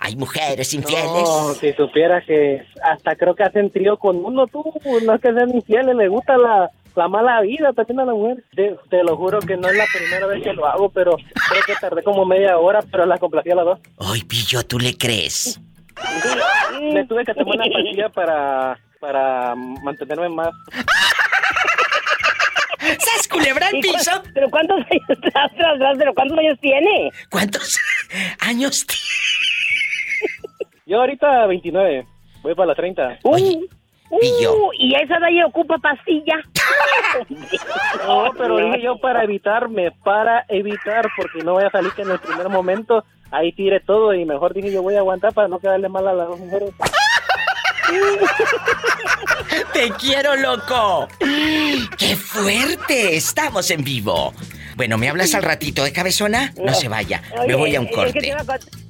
Hay mujeres infieles. No, si supieras que hasta creo que hacen trío con uno, tú. No es que sean infieles, le gusta la, la mala vida también a la mujer. Te, te lo juro que no es la primera vez que lo hago, pero creo que tardé como media hora, pero la complací a las dos. Ay, pillo, ¿tú le crees? Me tuve que tomar una pastilla para, para mantenerme más. ¡Sas, culebra al ¿Y cu- piso! ¿Pero cuántos años tras, tras, tras, pero cuántos años tiene? ¿Cuántos años tiene? Yo ahorita 29, voy para la 30. Uh, Pillo. Uh, y a esa edad ya ocupa pastilla. No, pero dije yo para evitarme, para evitar, porque no voy a salir que en el primer momento ahí tire todo y mejor dije yo voy a aguantar para no quedarle mal a las dos mujeres. ¡Te quiero, loco! ¡Qué fuerte! Estamos en vivo. Bueno, ¿me hablas al ratito de cabezona? No, se vaya. Me voy a un es que, corte. iba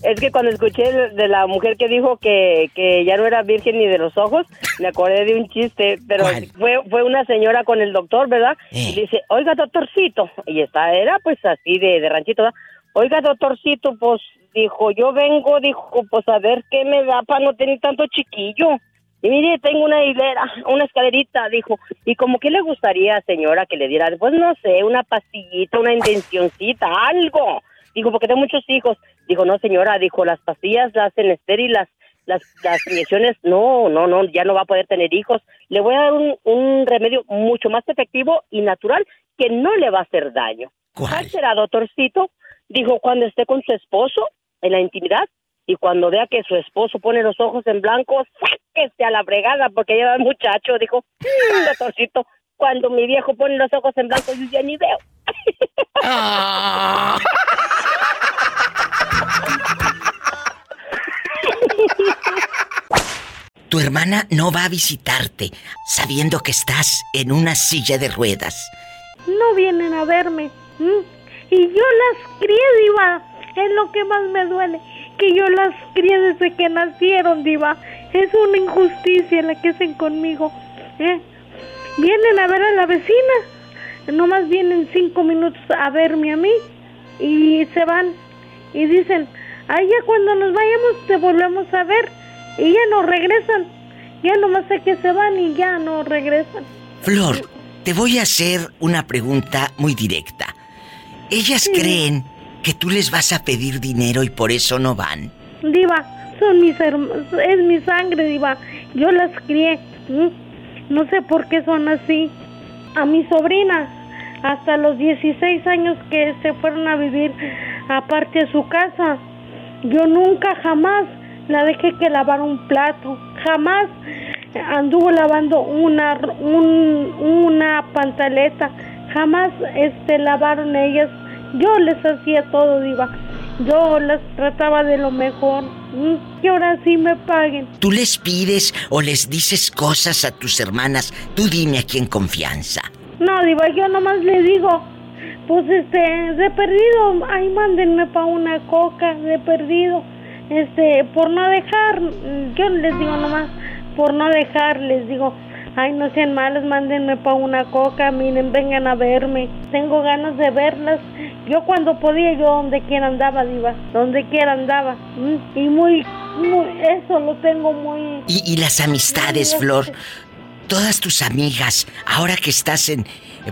es que cuando escuché de la mujer que dijo que, que ya no era virgen ni de los ojos, me acordé de un chiste, pero fue fue una señora con el doctor, ¿verdad? Eh. Y dice, oiga, doctorcito, y esta era pues así de, de ranchito, ¿verdad? Oiga, doctorcito, pues dijo, yo vengo, dijo, pues a ver qué me da para no tener tanto chiquillo. Y mire, tengo una hilera, una escalerita, dijo. ¿Y como que le gustaría, señora, que le diera? Pues no sé, una pastillita, una intencioncita, algo. Dijo, porque tengo muchos hijos. Dijo, no, señora, dijo, las pastillas las hacen estéril, las, las, las inyecciones, no, no, no, ya no va a poder tener hijos. Le voy a dar un, un remedio mucho más efectivo y natural que no le va a hacer daño. ¿Cuál será, doctorcito? Dijo, cuando esté con su esposo en la intimidad y cuando vea que su esposo pone los ojos en blanco, sáquese a la fregada porque lleva el muchacho. Dijo, "Mm, doctorcito, cuando mi viejo pone los ojos en blanco, yo ya ni veo. Ah. Tu hermana no va a visitarte sabiendo que estás en una silla de ruedas. No vienen a verme. Y yo las crié, Diva. Es lo que más me duele. Que yo las crié desde que nacieron, Diva. Es una injusticia la que hacen conmigo. ¿eh? Vienen a ver a la vecina. Nomás vienen cinco minutos a verme a mí. Y se van. Y dicen, ay, ya cuando nos vayamos te volvemos a ver. Y ya no regresan. Ya nomás sé que se van y ya no regresan. Flor, te voy a hacer una pregunta muy directa. ¿Ellas creen que tú les vas a pedir dinero y por eso no van? Diva, son mis hermanos, es mi sangre, Diva. Yo las crié. No sé por qué son así. A mi sobrina, hasta los 16 años que se fueron a vivir aparte de su casa, yo nunca jamás la dejé que lavara un plato. Jamás anduvo lavando una un- una pantaleta. Jamás este lavaron ellas. Yo les hacía todo, diva. Yo las trataba de lo mejor. Que ahora sí me paguen. ¿Tú les pides o les dices cosas a tus hermanas? Tú dime aquí en confianza. No, diva, yo nomás le digo, pues este, de perdido, ay, mándenme pa' una coca, de perdido. Este, por no dejar, yo les digo nomás, por no dejar, les digo, ay, no sean malos, mándenme pa' una coca, miren, vengan a verme. Tengo ganas de verlas. Yo cuando podía, yo donde quiera andaba, diva, donde quiera andaba. Mm, Y muy, muy, eso lo tengo muy... Y, y las amistades, Flor. Todas tus amigas, ahora que estás en,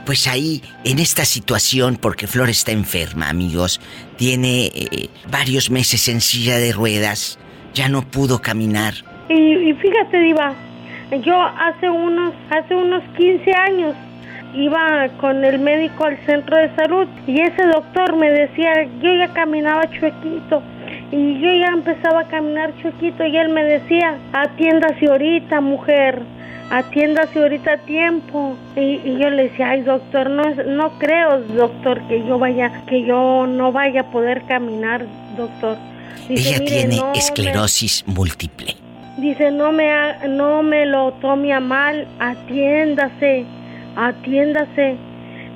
pues ahí, en esta situación, porque Flor está enferma, amigos, tiene eh, varios meses en silla de ruedas, ya no pudo caminar. Y, y fíjate, Diva, yo hace unos, hace unos 15 años iba con el médico al centro de salud y ese doctor me decía, yo ya caminaba chuequito y yo ya empezaba a caminar chuequito y él me decía, atiéndase ahorita, mujer. Atiéndase ahorita a tiempo. Y, y yo le decía, ay doctor, no, es- no creo, doctor, que yo vaya, que yo no vaya a poder caminar, doctor. Dice, Ella "Mire, tiene no me- esclerosis múltiple. Dice, no me, ha- no me lo tome a mal, atiéndase, atiéndase.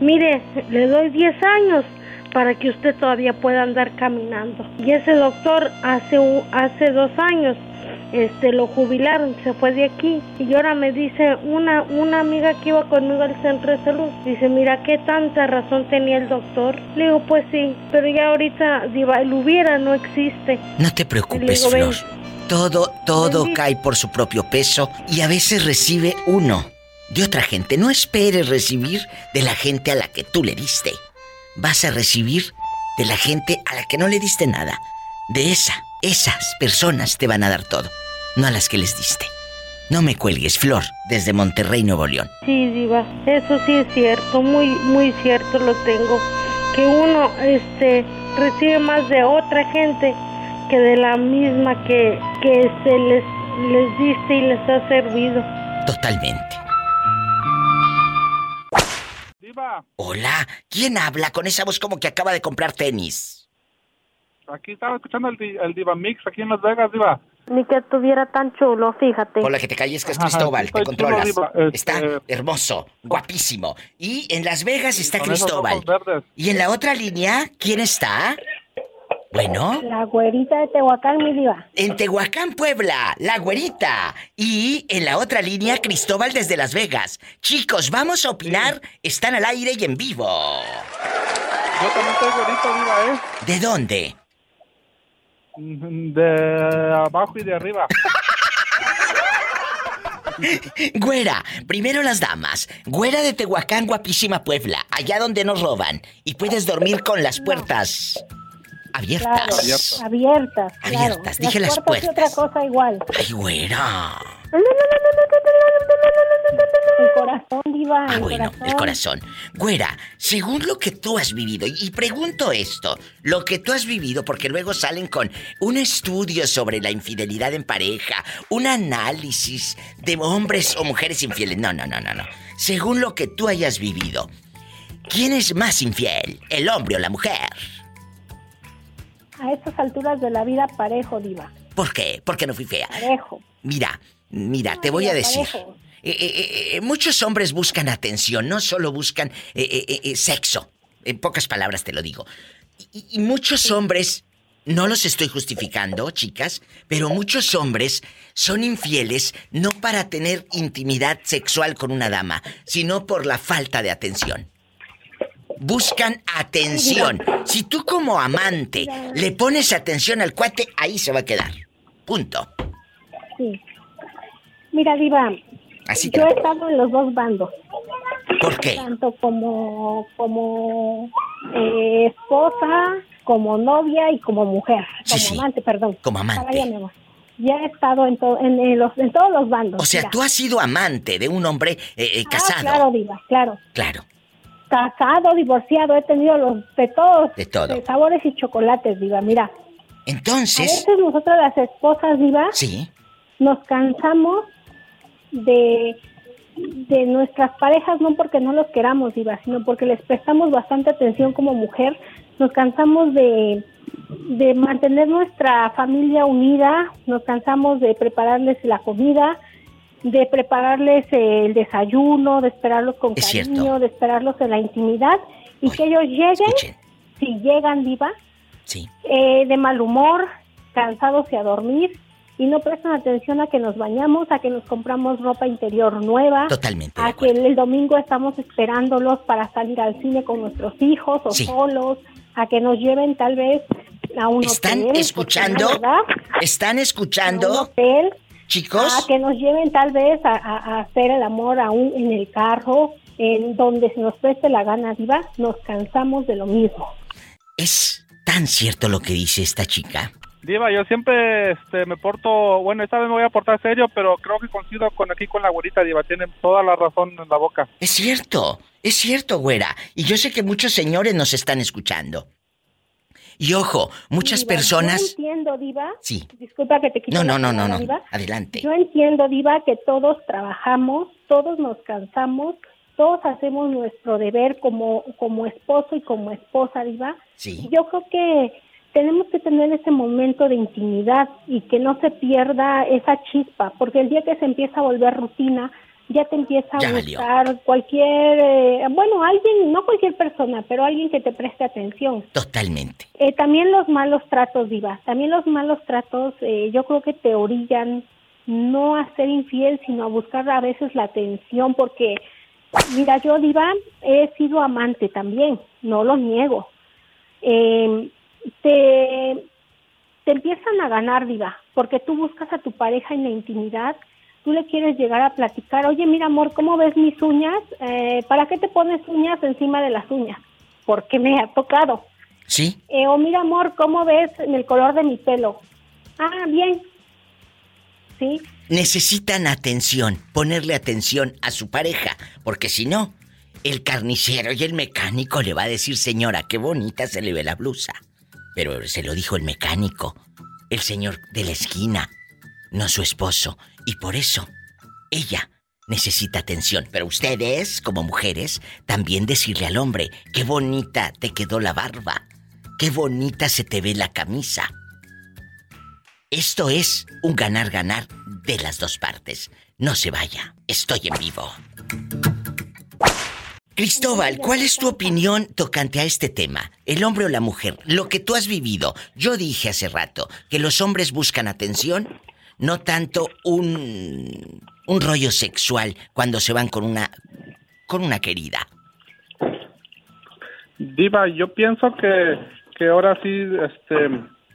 Mire, le doy 10 años para que usted todavía pueda andar caminando. Y ese doctor hace, hace dos años este, lo jubilaron, se fue de aquí. Y ahora me dice una, una amiga que iba conmigo al centro de salud, dice, mira, qué tanta razón tenía el doctor. Le digo, pues sí, pero ya ahorita, diva, el hubiera no existe. No te preocupes, digo, Flor. Todo, todo cae por su propio peso y a veces recibe uno de otra gente. No esperes recibir de la gente a la que tú le diste. Vas a recibir de la gente a la que no le diste nada. De esa, esas personas te van a dar todo, no a las que les diste. No me cuelgues, Flor, desde Monterrey, Nuevo León. Sí, Diva, eso sí es cierto, muy, muy cierto lo tengo. Que uno, este, recibe más de otra gente que de la misma que, que se les, les diste y les ha servido. Totalmente. Hola, ¿quién habla con esa voz como que acaba de comprar tenis? Aquí estaba escuchando el, el Diva Mix aquí en Las Vegas, Diva. Ni que estuviera tan chulo, fíjate. Hola, que te calles, que es Cristóbal, te chulo, controlas. Diva, este- Está hermoso, guapísimo. Y en Las Vegas está Cristóbal. Y en la otra línea, ¿quién está? Bueno, La güerita de Tehuacán, mi diva. en Tehuacán, Puebla, la güerita. Y en la otra línea, Cristóbal desde Las Vegas. Chicos, vamos a opinar. Están al aire y en vivo. Yo también estoy güerito, Diva, ¿eh? ¿De dónde? Mm, De abajo y de arriba. Güera, primero las damas. Güera de Tehuacán, guapísima Puebla, allá donde nos roban. Y puedes dormir con las puertas abiertas. Claro, abiertas. claro. Abiertas, dije las y otra cosa igual. Ay, güera. El corazón, diva, Ah, el bueno, corazón. el corazón. Güera, según lo que tú has vivido, y pregunto esto, lo que tú has vivido, porque luego salen con un estudio sobre la infidelidad en pareja, un análisis de hombres o mujeres infieles. No, no, no, no, no. Según lo que tú hayas vivido, ¿quién es más infiel, el hombre o la mujer? A estas alturas de la vida, parejo, diva. ¿Por qué? Porque no fui fea. Parejo. Mira, mira, te voy a decir. parejo. Eh, eh, eh, muchos hombres buscan atención, no solo buscan eh, eh, eh, eh, sexo. En pocas palabras te lo digo. Y, y muchos hombres, no los estoy justificando, chicas, pero muchos hombres son infieles no para tener intimidad sexual con una dama, sino por la falta de atención. Buscan atención. Si tú como amante le pones atención al cuate, ahí se va a quedar. Punto. Sí. Mira, diva, Así que... yo he estado en los dos bandos. ¿Por qué? Tanto como, como eh, esposa, como novia y como mujer. Como Sí, sí. amante, perdón. Como amante. Vaya, mi amor. Ya he estado en, to- en, en los, en todos los bandos. O sea, mira. tú has sido amante de un hombre eh, eh, Ah, casado. claro, diva, claro. Claro. Casado, divorciado, he tenido los de todos. De todo. De sabores y chocolates, diva. Mira, a Entonces, veces nosotras las esposas, diva, sí, nos cansamos de, de nuestras parejas, no porque no los queramos, Diva, sino porque les prestamos bastante atención como mujer. Nos cansamos de, de mantener nuestra familia unida, nos cansamos de prepararles la comida, de prepararles el desayuno, de esperarlos con Es cariño, cierto. de esperarlos en la intimidad y que ellos lleguen, si llegan, Diva, Sí. eh, de mal humor, cansados y a dormir, y no prestan atención a que nos bañamos, a que nos compramos ropa interior nueva, Totalmente. a que el, domingo estamos esperándolos para salir al cine con nuestros hijos o Sí. solos, a que nos lleven tal vez a un ¿Están hotel, porque escuchando? ¿Están escuchando? Chicos. a que nos lleven tal vez a, a- a hacer el amor aún en el carro, en donde se nos preste la gana, diva, nos cansamos de lo mismo. Es tan cierto lo que dice esta chica. Diva, yo siempre este, me porto, bueno, esta vez me voy a portar serio, pero creo que coincido con aquí con la güerita, Diva, tienen toda la razón en la boca. Es cierto, es cierto, güera. Y yo sé que muchos señores nos están escuchando. Y ojo, muchas Diva, Yo personas... entiendo, Diva. Sí. Disculpa que te quite No, no, no, no, no. Diva. Adelante. Yo entiendo, Diva, que todos trabajamos, todos nos cansamos, todos hacemos nuestro deber como, como esposo y como esposa, Diva. Sí. Yo creo que tenemos que tener ese momento de intimidad y que no se pierda esa chispa, porque el día que se empieza a volver rutina, ya te empieza a Ya valió. gustar cualquier, eh, bueno, alguien, no cualquier persona, pero alguien que te preste atención. Totalmente. Eh, también los malos tratos, Diva. También los malos tratos, eh, yo creo que te orillan no a ser infiel, sino a buscar a veces la atención, porque, mira, yo, Diva, he sido amante también, no lo niego. Eh, te, te empiezan a ganar, Diva, porque tú buscas a tu pareja en la intimidad, tú le quieres llegar a platicar, oye, mira, amor, ¿cómo ves mis uñas? Eh, ¿Para qué te pones uñas encima de las uñas? Porque me ha tocado. ¿Sí? Eh, o mira, amor, ¿cómo ves en el color de mi pelo? Ah, bien. ¿Sí? necesitan atención, ponerle atención a su pareja, porque si no, el carnicero y el mecánico le va a decir, señora, qué bonita se le ve la blusa. Pero se lo dijo el mecánico, el señor de la esquina, no su esposo. Y por eso, ella necesita atención. Pero ustedes, como mujeres, también decirle al hombre, qué bonita te quedó la barba, qué bonita se te ve la camisa. Esto es un ganar-ganar de las dos partes. No se vaya, estoy en vivo. Cristóbal, ¿cuál es tu opinión tocante a este tema? El hombre o la mujer, lo que tú has vivido. Yo dije hace rato que los hombres buscan atención, no tanto un un rollo sexual cuando se van con una con una querida. Diva, yo pienso que, que ahora sí, este,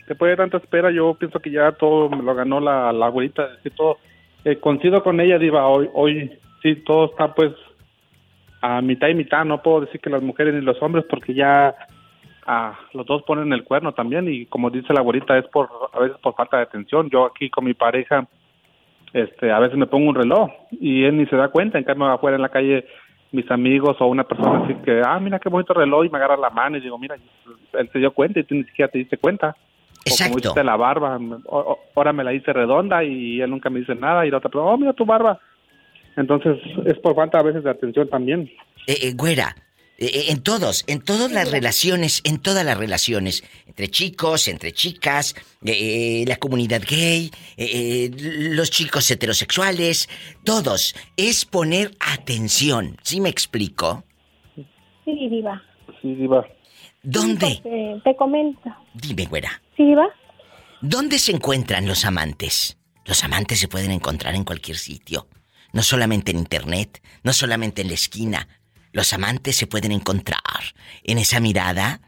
después de tanta espera, yo pienso que ya todo me lo ganó la, la abuelita, todo, eh, coincido con ella, Diva, hoy, hoy sí todo está pues a mitad y mitad, no puedo decir que las mujeres ni los hombres porque ya ah, los dos ponen el cuerno también y como dice la abuelita es por a veces por falta de atención. Yo aquí con mi pareja este a veces me pongo un reloj y él ni se da cuenta, en cambio afuera en la calle mis amigos o una persona así que, ah, mira qué bonito reloj y me agarra la mano y digo, mira, él se dio cuenta y tú ni siquiera te diste cuenta. Exacto. O como hiciste la barba, ahora me la hice redonda y él nunca me dice nada y la otra, pero, oh, mira tu barba. Entonces es por falta a veces de atención también. Eh, eh, güera, en todos, en todas las relaciones, en todas las relaciones, entre chicos, entre chicas, eh, eh, la comunidad gay, eh, eh, los chicos heterosexuales, todos, es poner atención. ¿Sí me explico? Sí, Diva. Sí, Diva. ¿Dónde? Te, te comento. Dime, güera. ¿Sí, Diva? ¿Dónde se encuentran los amantes? Los amantes se pueden encontrar en cualquier sitio. No solamente en internet, no solamente en la esquina. Los amantes se pueden encontrar en esa mirada,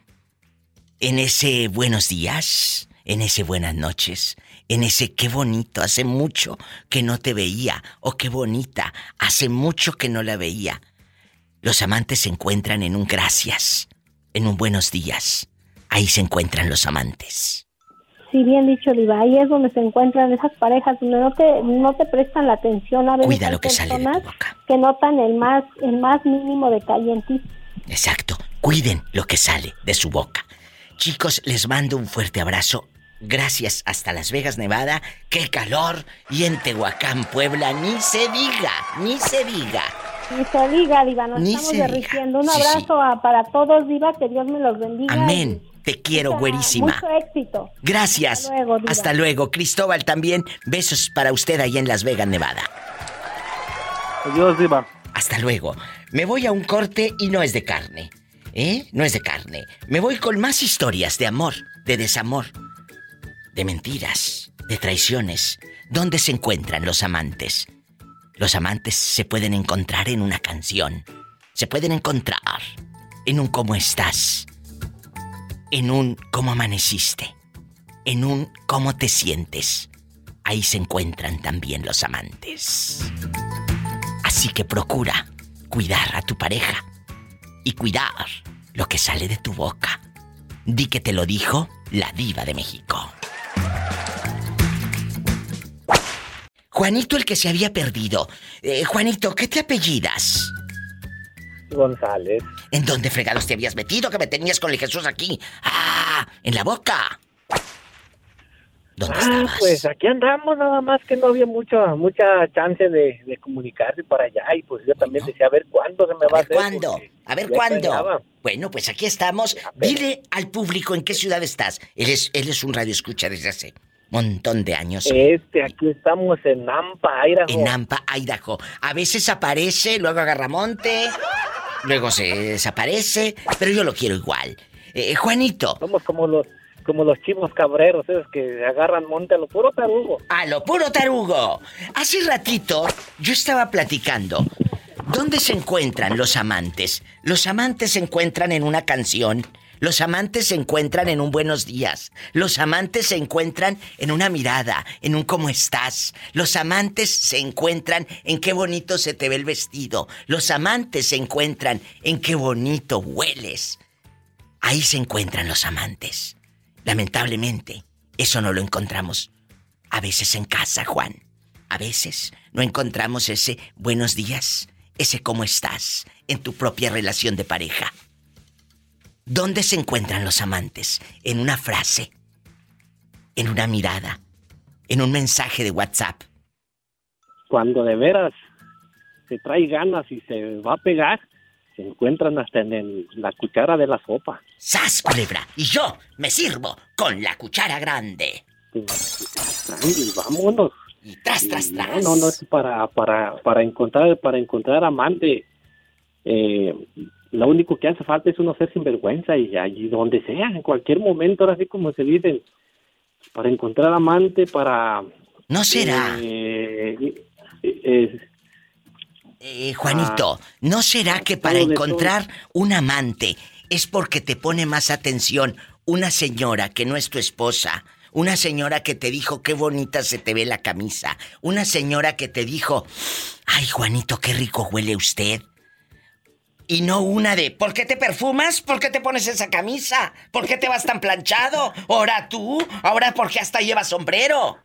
en ese buenos días, en ese buenas noches, en ese qué bonito, hace mucho que no te veía, o qué bonita, hace mucho que no la veía. Los amantes se encuentran en un gracias, en un buenos días. Ahí se encuentran los amantes. Sí, bien dicho, Diva. Ahí es donde se encuentran esas parejas donde no te, no te prestan la atención. A veces Cuida lo que sale de tu personas que notan el más, el más mínimo detalle en ti. Exacto. Cuiden lo que sale de su boca. Chicos, les mando un fuerte abrazo. Gracias hasta Las Vegas, Nevada. ¡Qué calor! Y en Tehuacán, Puebla, ni se diga, ni se diga. Ni se diga, Diva, nos Ni estamos derritiendo. Un Sí, sí. abrazo a- para todos, Diva, que Dios me los bendiga. Amén. Te quiero, Mucha- güerísima. Mucho éxito. Gracias. Hasta luego, Diva. Hasta luego. Cristóbal también. Besos para usted ahí en Las Vegas, Nevada. Adiós, Diva. Hasta luego. Me voy a un corte y no es de carne. ¿Eh? No es de carne. Me voy con más historias de amor, de desamor, de mentiras, de traiciones. ¿Dónde se encuentran los amantes? Los amantes se pueden encontrar en una canción. Se pueden encontrar en un cómo estás. En un cómo amaneciste. En un cómo te sientes. Ahí se encuentran también los amantes. Así que procura cuidar a tu pareja y cuidar lo que sale de tu boca. Di que te lo dijo la diva de México. Juanito el que se había perdido. Eh, Juanito, ¿qué te apellidas? González. ¿En dónde fregados te habías metido que me tenías con el Jesús aquí? ¡Ah! ¡En la boca! ¿Dónde Ah, estabas? pues aquí andamos, nada más que no había mucho, mucha chance de, de comunicarse para allá y pues yo también decía a ver cuándo se me va a hacer. ¿Cuándo? A ver, ¿cuándo? Bueno, pues aquí estamos. Dile al público en qué ciudad estás. Él es, él es un radio escucha desde hace montón de años. Este, aquí estamos en Nampa, Idaho. En Nampa, Idaho. A veces aparece, luego agarra monte, luego se desaparece, pero yo lo quiero igual. Eh, Juanito. Somos como los como los chivos cabreros, esos que agarran monte a lo puro tarugo. A lo puro tarugo. Hace ratito yo estaba platicando. ¿Dónde se encuentran los amantes? Los amantes se encuentran en una canción. Los amantes se encuentran en un buenos días. Los amantes se encuentran en una mirada, en un cómo estás. Los amantes se encuentran en qué bonito se te ve el vestido. Los amantes se encuentran en qué bonito hueles. Ahí se encuentran los amantes. Lamentablemente, eso no lo encontramos. A veces en casa, Juan. a veces no encontramos ese buenos días, ese cómo estás en tu propia relación de pareja. ¿Dónde se encuentran los amantes? ¿En una frase? ¿En una mirada? ¿En un mensaje de WhatsApp? Cuando de veras se trae ganas y se va a pegar, se encuentran hasta en el- la cuchara de la sopa. ¡Sas, culebra! Y yo me sirvo con la cuchara grande. Ay, vámonos. Y tras, tras, Y tras. No, no, no es para, para, para encontrar, para encontrar amante. Eh, lo único que hace falta es uno ser sinvergüenza y allí donde sea, en cualquier momento, ahora sí como se dicen, para encontrar amante, para... ¿No será? eh, eh, Eh, Juanito, ¿no será que para todo encontrar un amante es porque te pone más atención una señora que no es tu esposa? Una señora que te dijo qué bonita se te ve la camisa. Una señora que te dijo, ay Juanito, qué rico huele usted. Y no una de, ¿por qué te perfumas? ¿Por qué te pones esa camisa? ¿Por qué te vas tan planchado? Ahora tú, ahora porque hasta llevas sombrero.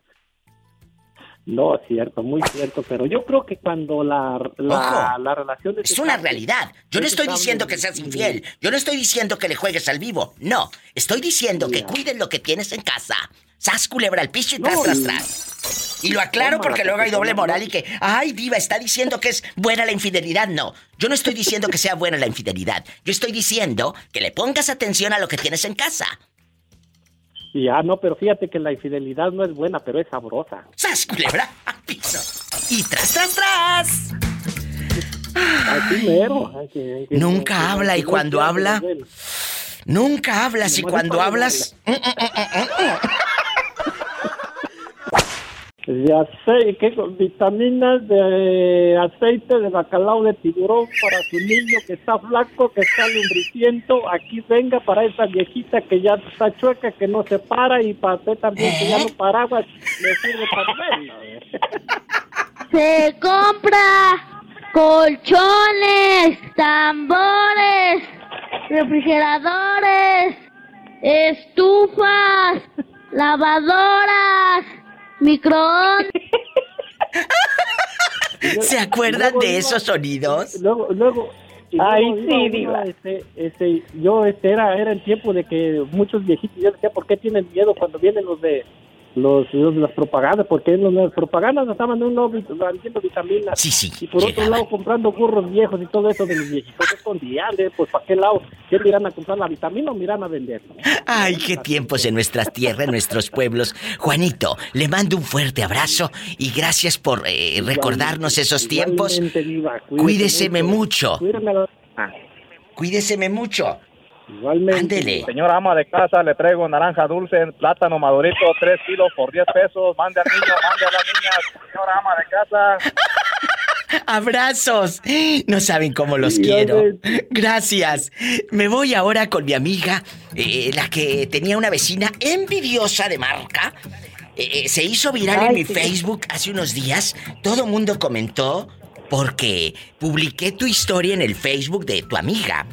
no, es cierto, muy cierto, pero yo creo que cuando la, la, la relación... Es una realidad. Yo no estoy diciendo que seas infiel. Yo no estoy diciendo que le juegues al vivo. No. Estoy diciendo que cuides lo que tienes en casa. Sas culebra al piso y tras, tras, tras. Y lo aclaro porque luego hay doble moral y que, ay, diva, está diciendo que es buena la infidelidad. No. Yo no estoy diciendo que sea buena la infidelidad. Yo estoy diciendo que le pongas atención a lo que tienes en casa. Y ah, no, pero fíjate que la infidelidad no es buena, pero es sabrosa. ¡Sas, culebra! ¡Al piso! Y tras, tras, tras. Que- hay Nunca habla y cuando habla, nunca hablas y cuando hablas... De aceite, vitaminas de aceite de bacalao de tiburón para su niño que está flaco, que está lumbriciento. Aquí venga para esa viejita que ya está chueca, que no se para y para usted también que ya no paraguas, le sirve para verlo. Se compra colchones, tambores, refrigeradores, estufas, lavadoras, microondas. ¿Se acuerdan de esos sonidos? Luego, luego. Ay, sí, diva. Este, este, yo, este, era, era el tiempo de que muchos viejitos, yo decía, ¿por qué tienen miedo cuando vienen los de los, los las propagandas? Porque en las propagandas estaban de un lado vendiendo vitaminas. Sí, sí. Y por otro lado comprando burros viejos y todo eso de los viejitos escondían, pues ¿para qué lado? ¿Qué miran a comprar la vitamina o miran a vender? Ay, qué tiempos en nuestras tierras, en nuestros pueblos. Juanito, le mando un fuerte abrazo y gracias por eh, recordarnos esos tiempos. Cuídese Cuídeseme mucho. La- Ah, Cuídeseme mucho. Igualmente. Ándele. Señora ama de casa, le traigo naranja dulce, plátano madurito, 3 kilos por 10 pesos. Mande al niño, mande a la niña. Señora ama de casa. Abrazos. No saben cómo los quiero. Gracias. Me voy ahora con mi amiga, eh, la que tenía una vecina envidiosa de marca. Eh, eh, se hizo viral en mi sí. Facebook hace unos días. Todo mundo comentó porque publiqué tu historia en el Facebook de tu amiga,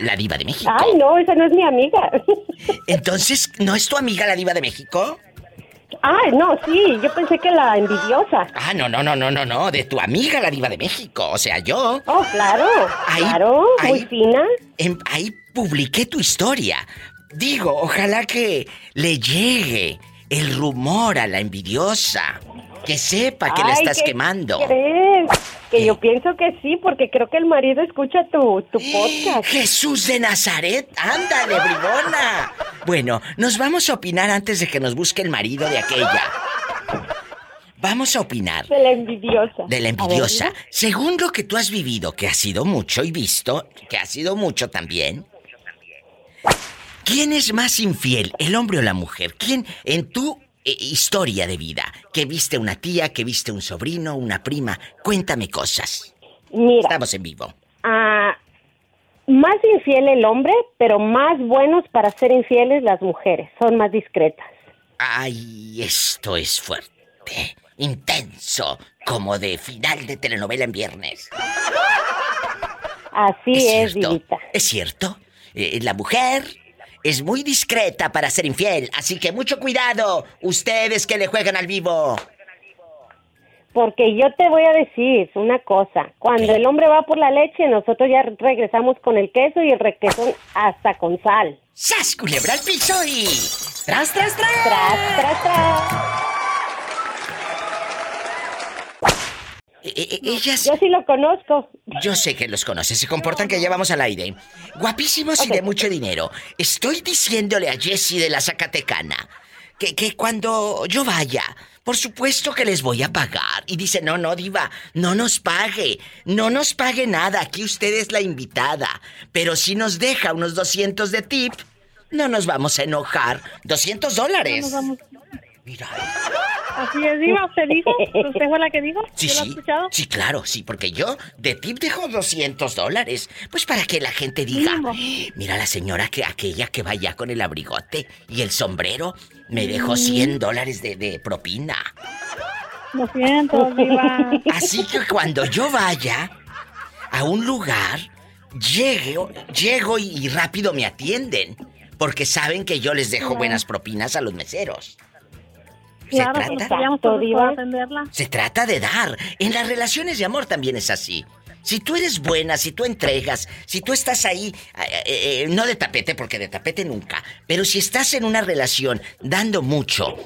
la diva de México. Ay, no, esa no es mi amiga. Entonces, ¿no es tu amiga la diva de México? Ay, no, sí, yo pensé que la envidiosa. Ah, no, no, no, no, no, no, de tu amiga la diva de México, o sea, yo. Oh, claro, claro, muy fina. em- ahí publiqué tu historia. Digo, ojalá que le llegue el rumor a la envidiosa. Que sepa que la estás ¿qué quemando. crees? Que yo pienso que sí, porque creo que el marido escucha tu, tu podcast. Jesús de Nazaret, ándale, bribona. Bueno, nos vamos a opinar antes de que nos busque el marido de aquella. Vamos a opinar De la envidiosa. de la envidiosa. ver, Según lo que tú has vivido, que ha sido mucho y visto, que ha sido mucho también. ¿Quién es más infiel, el hombre o la mujer? ¿Quién en tu eh, historia de vida? ¿Que viste una tía, que viste un sobrino, una prima? Cuéntame cosas. Mira. Estamos en vivo. ah, más infiel el hombre, pero más buenos para ser infieles las mujeres. Son más discretas. Ay, esto es fuerte, intenso, como de final de telenovela en viernes. Así es, cierto, Divita. Es cierto. Eh, la mujer es muy discreta para ser infiel, así que mucho cuidado, ustedes que le juegan al vivo. Porque yo te voy a decir una cosa. Cuando el hombre va por la leche, nosotros ya regresamos con el queso y el requesón hasta con sal. ¡Sas, culebra al piso y... ¡Tras, tras, tras! ¡Tras, tras, tras! Eh, eh, ellas... Yo sí lo conozco. Yo sé que los conoces, se comportan que llevamos al aire. Guapísimos y de mucho dinero. Estoy diciéndole a Jessie de la Zacatecana que, que cuando yo vaya, por supuesto que les voy a pagar. Y dice, no, no, diva, no nos pague. No nos pague nada, aquí usted es la invitada. Pero si nos deja unos 200 de tip, no nos vamos a enojar. 200 dólares. No nos vamos- Mira. Así es, Diva, ¿usted dijo? ¿Usted fue la que dijo? Sí, ¿Yo lo he sí. escuchado? Sí, claro, sí, porque yo de tip dejo 200 dólares. Pues para que la gente diga, mira la señora que aquella que vaya con el abrigote y el sombrero me dejó 100 dólares de, de propina. Lo siento, Diva. Así que cuando yo vaya a un lugar, llego, llego y, y rápido me atienden. Porque saben que yo les dejo buenas propinas a los meseros. ¿Se Claro, trata? todos por atenderla. Se trata de dar. En las relaciones de amor también es así. Si tú eres buena, si tú entregas, si tú estás ahí, eh, eh, no de tapete, porque de tapete nunca, pero si estás en una relación dando mucho,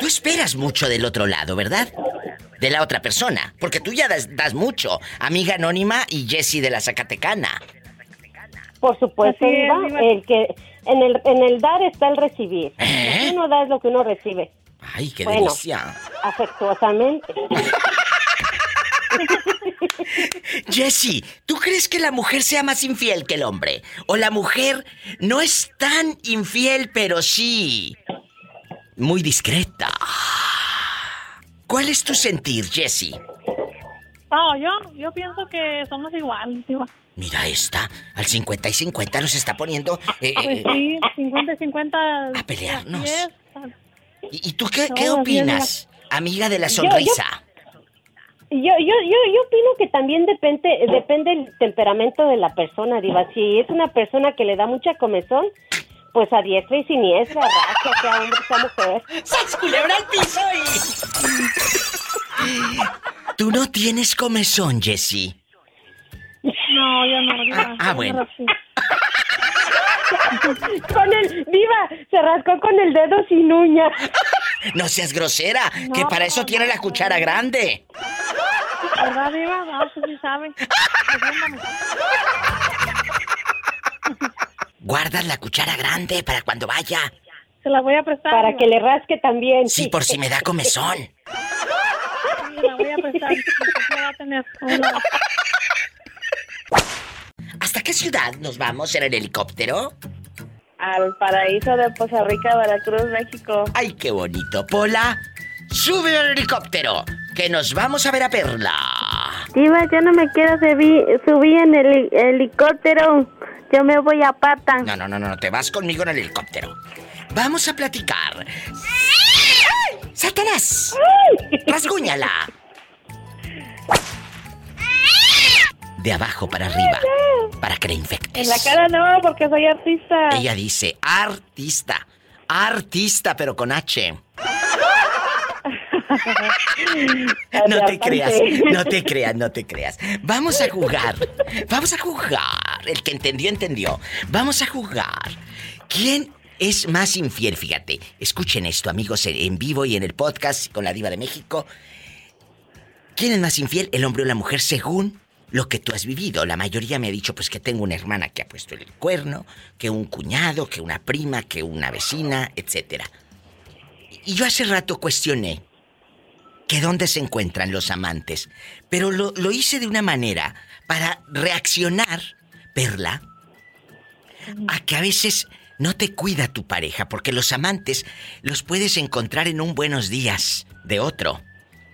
tú esperas mucho del otro lado, ¿verdad? De la otra persona, porque tú ya das, das mucho. Amiga anónima y Jessie de la Zacatecana. Por supuesto, es, Diva. el que en el, en el dar está el recibir. ¿Eh? Lo que uno da es lo que uno recibe. Ay, qué Bueno. delicia. Afectuosamente. Jessie, ¿tú crees que la mujer sea más infiel que el hombre? ¿O la mujer no es tan infiel, pero sí muy discreta? ¿Cuál es tu sentir, Jessie? No, yo, yo pienso que somos iguales, Diva. Mira esta, al 50 y 50 nos está poniendo... eh, Pues eh, sí, 50 y 50. A pelearnos. así es. ¿Y, y tú qué, qué opinas, amiga de la yo- sonrisa? Yo, yo, yo, yo opino que también depende, depende el temperamento de la persona, Diva. Si es una persona que le da mucha comezón, pues a diestra y siniestra, raza, sea hombre, sea mujer. ¡Sas, culebra al piso Tú no tienes comezón, Jessie. No, yo no, Diva. Ah, bueno. con el, Diva, se rascó con el dedo sin uña. No seas grosera, que No, para eso tiene la cuchara grande. ¿Verdad, Diva? No, eso sí sabe. Guardas la cuchara grande para cuando vaya. Se la voy a prestar. Para Diva. que le rasque también. Sí, por si me da comezón. Sí, la voy a prestar. porque la va a tener. ¿Hasta qué ciudad nos vamos en el helicóptero? Al paraíso de Poza Rica, Veracruz, México. ¡Ay, qué bonito! Pola, sube al helicóptero, que nos vamos a ver a Perla. Diva, yo no me quiero subir, en el heli- helicóptero. Yo me voy a pata. No, no, no, no, te vas conmigo en el helicóptero. Vamos a platicar. ¡Satanás! ¡Rasguñala! De abajo para arriba, para que le infectes. En la cara no, porque soy artista. Ella dice artista. Artista, pero con H. No te creas, no te creas, no te creas. Vamos a jugar. Vamos a jugar. El que entendió, entendió. Vamos a jugar. ¿Quién es más infiel? Fíjate, escuchen esto, amigos, en- en vivo y en el podcast con la Diva de México. ¿Quién es más infiel, el hombre o la mujer, según lo que tú has vivido? La mayoría me ha dicho, pues, que tengo una hermana que ha puesto el cuerno, que un cuñado, que una prima, que una vecina, etcétera. Y yo hace rato cuestioné que dónde se encuentran los amantes, pero lo, lo hice de una manera para reaccionar, Perla, a que a veces no te cuida tu pareja, porque los amantes los puedes encontrar en un buenos días de otro,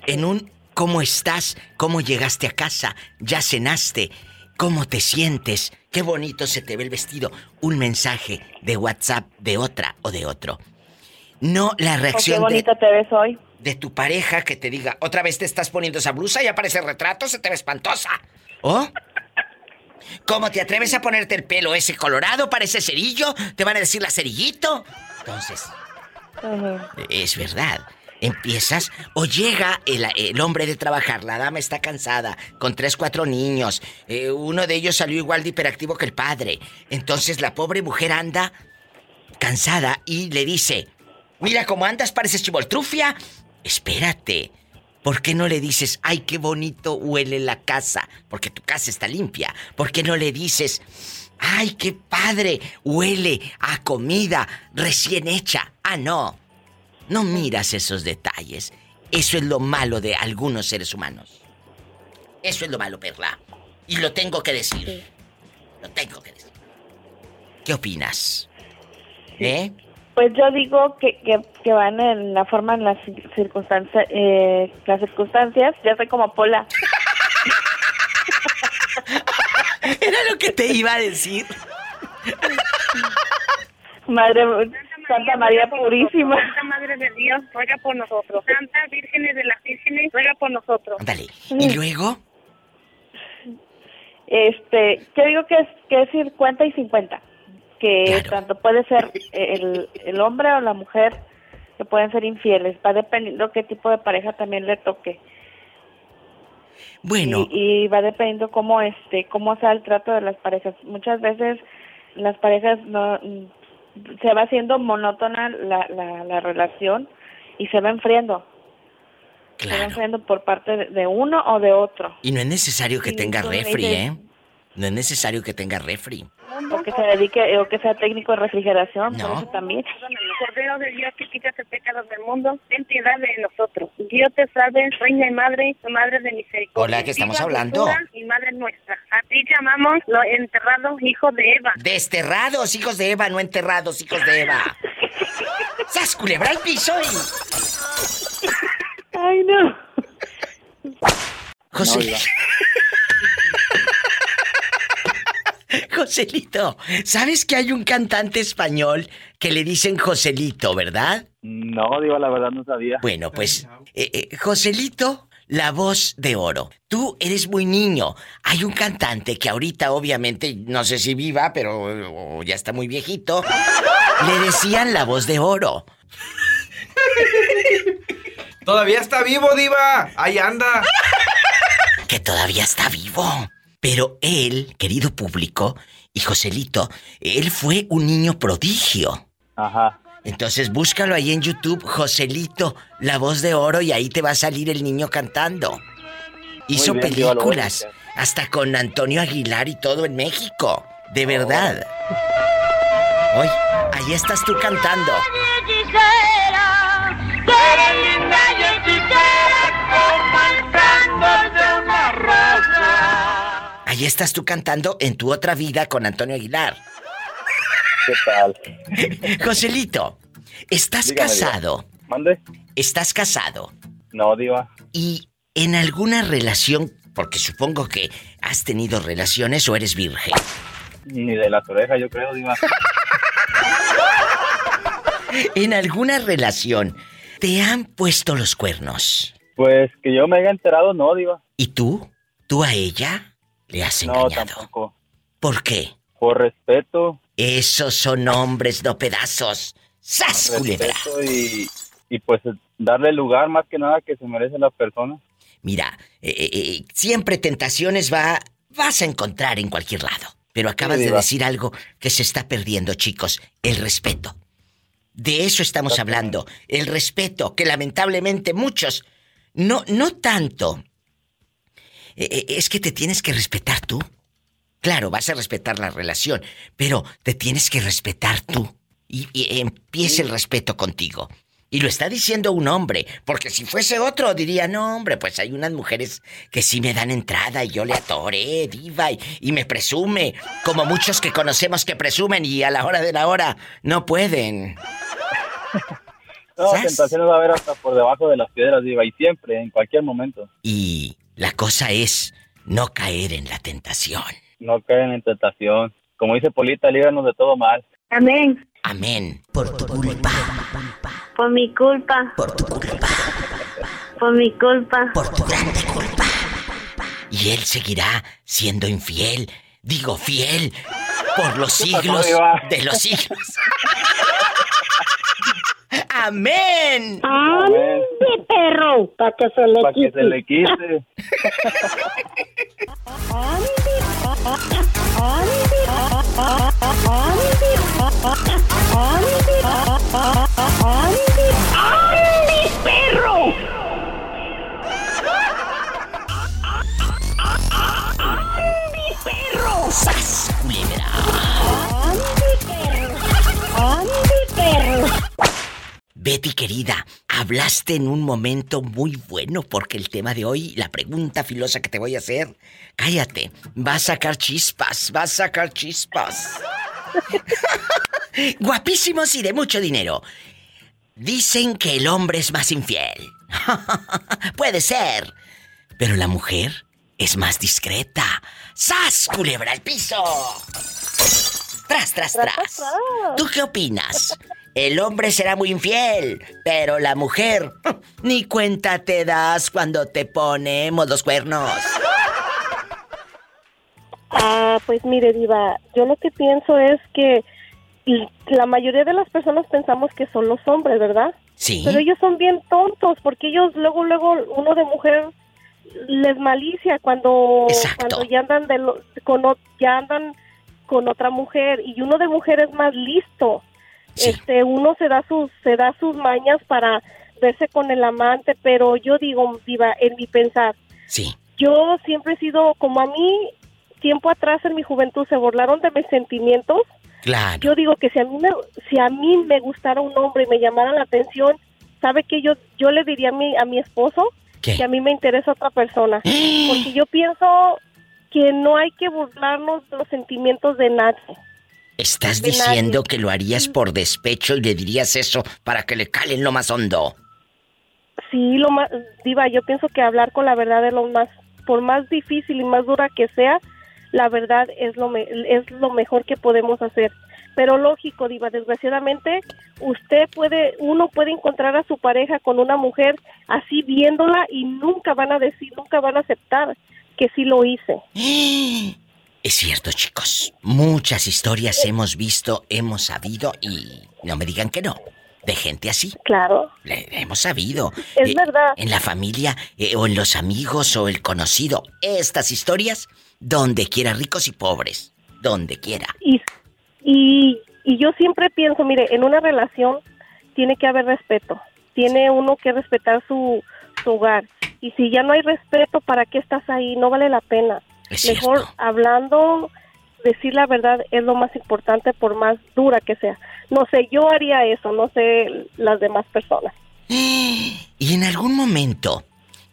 en un cómo estás, cómo llegaste a casa, ya cenaste, cómo te sientes, qué bonito se te ve el vestido, un mensaje de WhatsApp de otra o de otro. No la Oh, qué reacción de, bonita te ves hoy. de tu pareja que te diga, otra vez te estás poniendo esa blusa y aparece el retrato, se te ve espantosa. ¿Oh? ¿Cómo te atreves a ponerte el pelo ese colorado? Parece cerillo. Te van a decir la cerillito. Entonces, es verdad. Empiezas o llega el, hombre de trabajar, la dama está cansada, con tres, cuatro niños, eh, uno de ellos salió igual de hiperactivo que el padre. Entonces la pobre mujer anda cansada y le dice, mira cómo andas, pareces chivoltrufia. Espérate, ¿por qué no le dices, ay, qué bonito huele la casa? Porque tu casa está limpia. ¿Por qué no le dices, ay, qué padre huele a comida recién hecha? Ah, no. No miras esos detalles. Eso es lo malo de algunos seres humanos. Eso es lo malo, Perla. Y lo tengo que decir. Lo tengo que decir. ¿Qué opinas? ¿Eh? Pues yo digo que, que, que van en la forma, en las circunstancias, eh, las circunstancias, ya soy como Pola. Era lo que te iba a decir. Madre Santa María Purísima. Santa Madre de Dios, ruega por nosotros. Santa Vírgenes de las Vírgenes, ruega por nosotros. Ándale. ¿Y luego? Este, yo digo que es, que es 50 y 50. Que tanto puede ser el, el hombre o la mujer que pueden ser infieles. Va dependiendo qué tipo de pareja también le toque. Bueno. Y, y va dependiendo cómo este cómo sea el trato de las parejas. Muchas veces las parejas no se va haciendo monótona la, la, la relación y se va enfriando. Se va enfriando por parte de, uno o de otro. Y no es necesario que tenga refri, ¿eh? No es necesario que tenga refri. O que se dedique, o que sea técnico de refrigeración, por No. eso también. Cordero de Dios que quitas el pecado del mundo, ten piedad de nosotros. Dios te salve, reina y madre, madre de misericordia. Hola, ¿qué estamos Viva, hablando? Y madre nuestra. A ti llamamos los enterrados hijos de Eva. Desterrados, hijos de Eva, no enterrados, hijos de Eva. ¡Sas, culebra al piso y... Ay, no. José... No. Joselito, ¿sabes que hay un cantante español que le dicen Joselito, verdad? No, digo, la verdad no sabía. Bueno, pues, eh, eh, Joselito, la voz de oro. Tú eres muy niño. Hay un cantante que ahorita, obviamente, no sé si viva, pero o ya está muy viejito. Le decían la voz de oro. Todavía está vivo, Diva. Ahí anda. Que todavía está vivo. Pero él, querido público, y Joselito, él fue un niño prodigio. Ajá. Entonces búscalo ahí en YouTube, Joselito, la voz de oro, y ahí te va a salir el niño cantando. Hizo bien, películas, hasta con Antonio Aguilar y todo en México. De verdad. Hoy, ahí estás tú cantando. hechicera, linda y hechicera Ahí estás tú cantando en tu otra vida con Antonio Aguilar. ¿Qué tal? Joselito, ¿estás Dígame, Diva. casado? ¿Mande? ¿Estás casado? No, Diva. Y en alguna relación, porque supongo que has tenido relaciones o eres virgen. Ni de las orejas, yo creo, Diva. En alguna relación, ¿te han puesto los cuernos? Pues que yo me haya enterado, no, Diva. ¿Y tú? ¿Tú a ella? Le has No, engañado. tampoco. ¿Por qué? Por respeto. Esos son hombres, no pedazos. ¡Sas, culebra! Y, y pues darle lugar más que nada que se merece la persona. Mira, eh, eh, eh, siempre tentaciones va, vas a encontrar en cualquier lado. Pero acabas Sí, de decir algo que se está perdiendo, chicos. El respeto. De eso estamos hablando. El respeto, que lamentablemente muchos, no, no tanto. Eh, eh, es que te tienes que respetar tú. Claro, vas a respetar la relación, pero te tienes que respetar tú. Y, y empiece el respeto contigo. Y lo está diciendo un hombre, porque si fuese otro diría, no, hombre, pues hay unas mujeres que sí me dan entrada y yo le atoré, diva, y, y me presume, como muchos que conocemos que presumen y a la hora de la hora no pueden. No, ¿Sas? tentaciones va a haber hasta por debajo de las piedras, Diva, y siempre, en cualquier momento. Y la cosa es no caer en la tentación. No caen en tentación. Como dice Polita, líbranos de todo mal. Amén. Amén. Por tu culpa. Por mi culpa. Por tu culpa. Por mi culpa. Por tu grande culpa. Y él seguirá siendo infiel. Digo, fiel. Por los ¿Qué pasó, siglos de los siglos. Amén. ¡Ande, perro! Para que se le Para que quite. se le quite. ¡Ande, perro! ¡Ande, perro! ¡Sas, culebra! ¡Ande, perro! ¡Ande, perro! Betty querida, hablaste en un momento muy bueno porque el tema de hoy, la pregunta filosa que te voy a hacer, cállate, va a sacar chispas, va a sacar chispas. Guapísimos y de mucho dinero. Dicen que el hombre es más infiel. Puede ser. Pero la mujer es más discreta. ¡Sas, culebra al piso! Tras, tras, tras. ¿Tú qué opinas? El hombre será muy infiel, pero la mujer ni cuenta te das cuando te ponemos los cuernos. Ah, pues mire, Diva, yo lo que pienso es que la mayoría de las personas pensamos que son los hombres, ¿verdad? Sí. Pero ellos son bien tontos porque ellos luego, luego, uno de mujer les malicia cuando, cuando ya andan de lo- con, ya andan con otra mujer y uno de mujer es más listo. Este, uno se da sus, se da sus mañas para verse con el amante, pero yo digo, Diva, en mi pensar, Sí. yo siempre he sido como a mí tiempo atrás en mi juventud se burlaron de mis sentimientos Claro. yo digo que si a mí me, si a mí me gustara un hombre y me llamara la atención sabe que yo yo le diría a mi a mi esposo ¿Qué? que a mí me interesa otra persona porque yo pienso que no hay que burlarnos de los sentimientos de nadie ¿Estás diciendo nadie. que lo harías por despecho y le dirías eso para que le calen lo más hondo? sí lo más diva yo pienso que hablar con la verdad es lo más por más difícil y más dura que sea la verdad es lo me- es lo mejor que podemos hacer pero lógico diva desgraciadamente usted puede uno puede encontrar a su pareja con una mujer así viéndola y nunca van a decir nunca van a aceptar que sí lo hice Es cierto, chicos. Muchas historias hemos visto, hemos sabido y no me digan que no. De gente así. Claro. Le, hemos sabido. Es Eh, verdad. En la familia, eh, o en los amigos, o el conocido. Estas historias, donde quiera, ricos y pobres. Donde quiera. y y y yo siempre pienso mire en una relación tiene que haber respeto tiene uno que respetar su, su hogar y si ya no hay respeto para qué estás ahí no vale la pena Es mejor hablando decir la verdad es lo más importante por más dura que sea no sé yo haría eso no sé las demás personas Y en algún momento,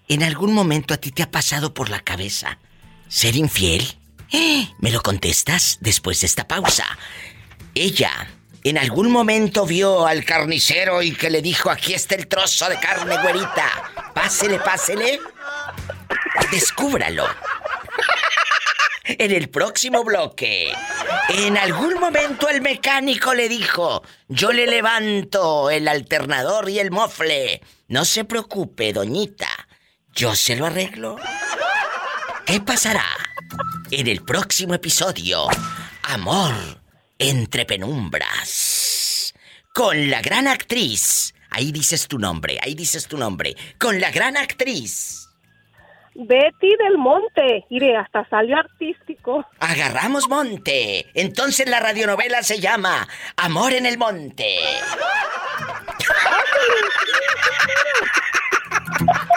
en algún momento a ti te ha pasado por la cabeza ser infiel. ¿Me lo contestas después de esta pausa? Ella, en algún momento vio al carnicero y que le dijo, aquí está el trozo de carne, güerita. Pásele, pásele. Descúbralo. En el próximo bloque. En algún momento el mecánico le dijo, yo le levanto el alternador y el mofle. No se preocupe, doñita. Yo se lo arreglo. ¿Qué pasará? En el próximo episodio, Amor entre penumbras. Con la gran actriz. Ahí dices tu nombre, ahí dices tu nombre. Con la gran actriz. Betty del Monte mire hasta salió artístico Agarramos monte. Entonces la radionovela se llama Amor en el Monte.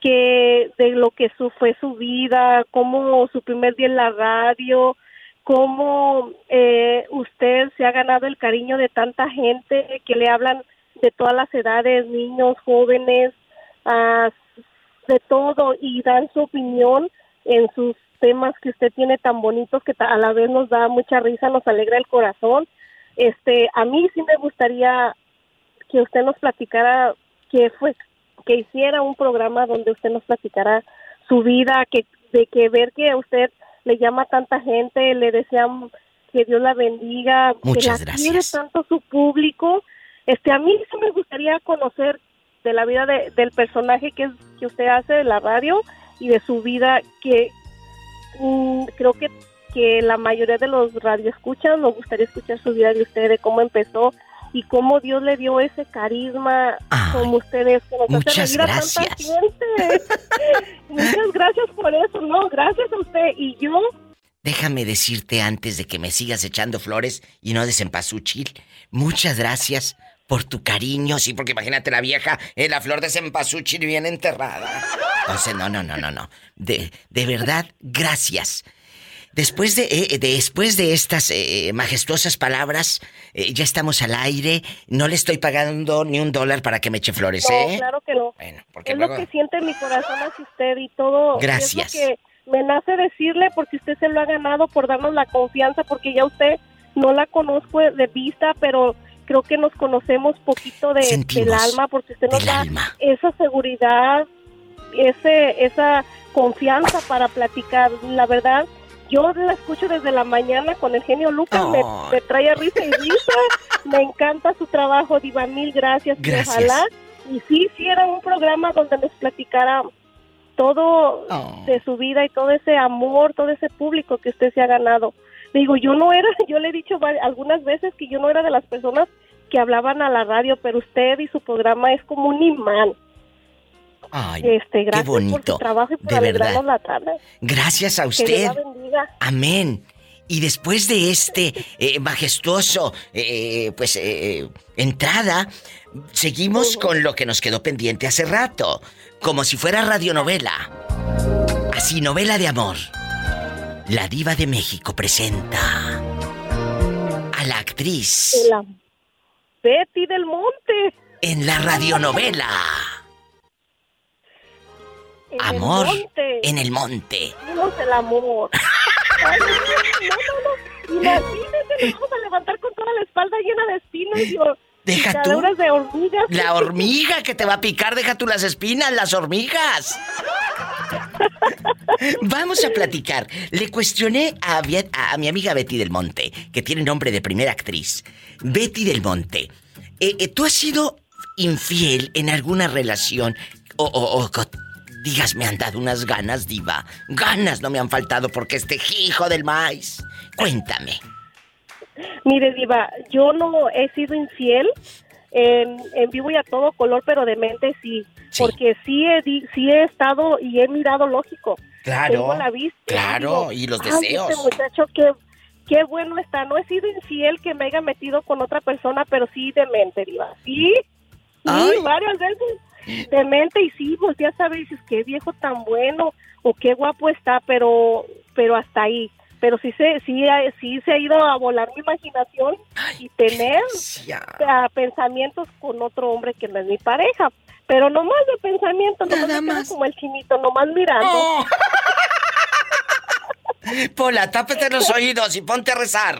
que de lo que su, fue su vida, cómo su primer día en la radio, cómo eh, usted se ha ganado el cariño de tanta gente que le hablan de todas las edades, niños, jóvenes, ah, de todo y dan su opinión en sus temas que usted tiene tan bonitos que a la vez nos da mucha risa, nos alegra el corazón. Este, a mí sí me gustaría que usted nos platicara qué fue que hiciera un programa donde usted nos platicara su vida, que de que ver que a usted le llama a tanta gente, le desean que Dios la bendiga, Muchas que la gracias. quiere tanto su público. Este, a mí sí me gustaría conocer de la vida de- del personaje que, es- que usted hace de la radio y de su vida que mm, creo que que la mayoría de los radioescuchas nos gustaría escuchar su vida de usted, de cómo empezó y cómo Dios le dio ese carisma como ustedes. Hace muchas reír a tanta gracias. gente. muchas gracias por eso, no, gracias a usted. Y yo, Déjame decirte antes de que me sigas echando flores y no de cempasúchil, muchas gracias por tu cariño, sí, porque imagínate la vieja la flor de cempasúchil bien enterrada. Entonces, no, no, no, no, no. De, de verdad, gracias. Después de, eh, después de estas eh, majestuosas palabras, eh, ya estamos al aire. No le estoy pagando ni un dólar para que me eche flores, no, ¿eh? claro que no. porque es luego- lo que siente mi corazón hacia usted y todo. y Gracias. Es lo que me nace decirle porque usted se lo ha ganado por darnos la confianza, porque ya usted no la conozco de vista, pero creo que nos conocemos poquito de, Sentimos del alma, porque usted nos da alma. esa seguridad, ese, esa confianza para platicar. La verdad, yo la escucho desde la mañana con el genio Lucas, me, trae a risa y risa. me encanta su trabajo, Diva, mil gracias. y Gracias. ojalá, y sí, sí era un programa donde nos platicara todo Oh. de su vida y todo ese amor, todo ese público que usted se ha ganado. Digo, yo no era, yo le he dicho algunas veces que yo no era de las personas que hablaban a la radio, pero usted y su programa es como un imán. Ay, Este, qué gracias por bonito. su trabajo y por de verdad. la tarde. Gracias a Que usted. Dios la bendiga. Amén. Y después de este eh, majestuoso, eh, pues, eh, entrada, seguimos con lo que nos quedó pendiente hace rato, como si fuera radionovela. Así, novela de amor. La diva de México presenta a la actriz La Betty del Monte. en la radionovela En Amor el monte. en el monte. Vimos el amor. Ay, no, no, no. Imagínense, nos vamos a levantar con toda la espalda llena de espinos y Deja tú. de hormigas. La hormiga que te va a picar, deja tú las espinas, las hormigas. Vamos a platicar. Le cuestioné a, mi amiga Betty del Monte, que tiene nombre de primera actriz. Betty del Monte, eh, eh, ¿tú has sido infiel en alguna relación? O, o- o digas, me han dado unas ganas, diva. Ganas no me han faltado porque este hijo del maíz. Cuéntame. Mire, Diva, yo no he sido infiel en, en vivo y a todo color, pero de mente sí. Porque sí he, sí he estado y he mirado lógico. Claro, Tengo la vista. claro, digo, y los "Ay, deseos". Este muchacho, qué, qué bueno está. No he sido infiel que me haya metido con otra persona, pero sí de mente, Diva. Sí, sí, varias veces de mente y sí, volteas a ver y dices, qué viejo tan bueno o qué guapo está, pero, pero hasta ahí. Pero sí se, sí, ha- sí se ha ido a volar mi imaginación y tener pensamientos con otro hombre que no es mi pareja. Pero no más de pensamiento, nomás me quedo como el chinito, nomás mirando. Oh. Pola, tápate los oídos y ponte a rezar.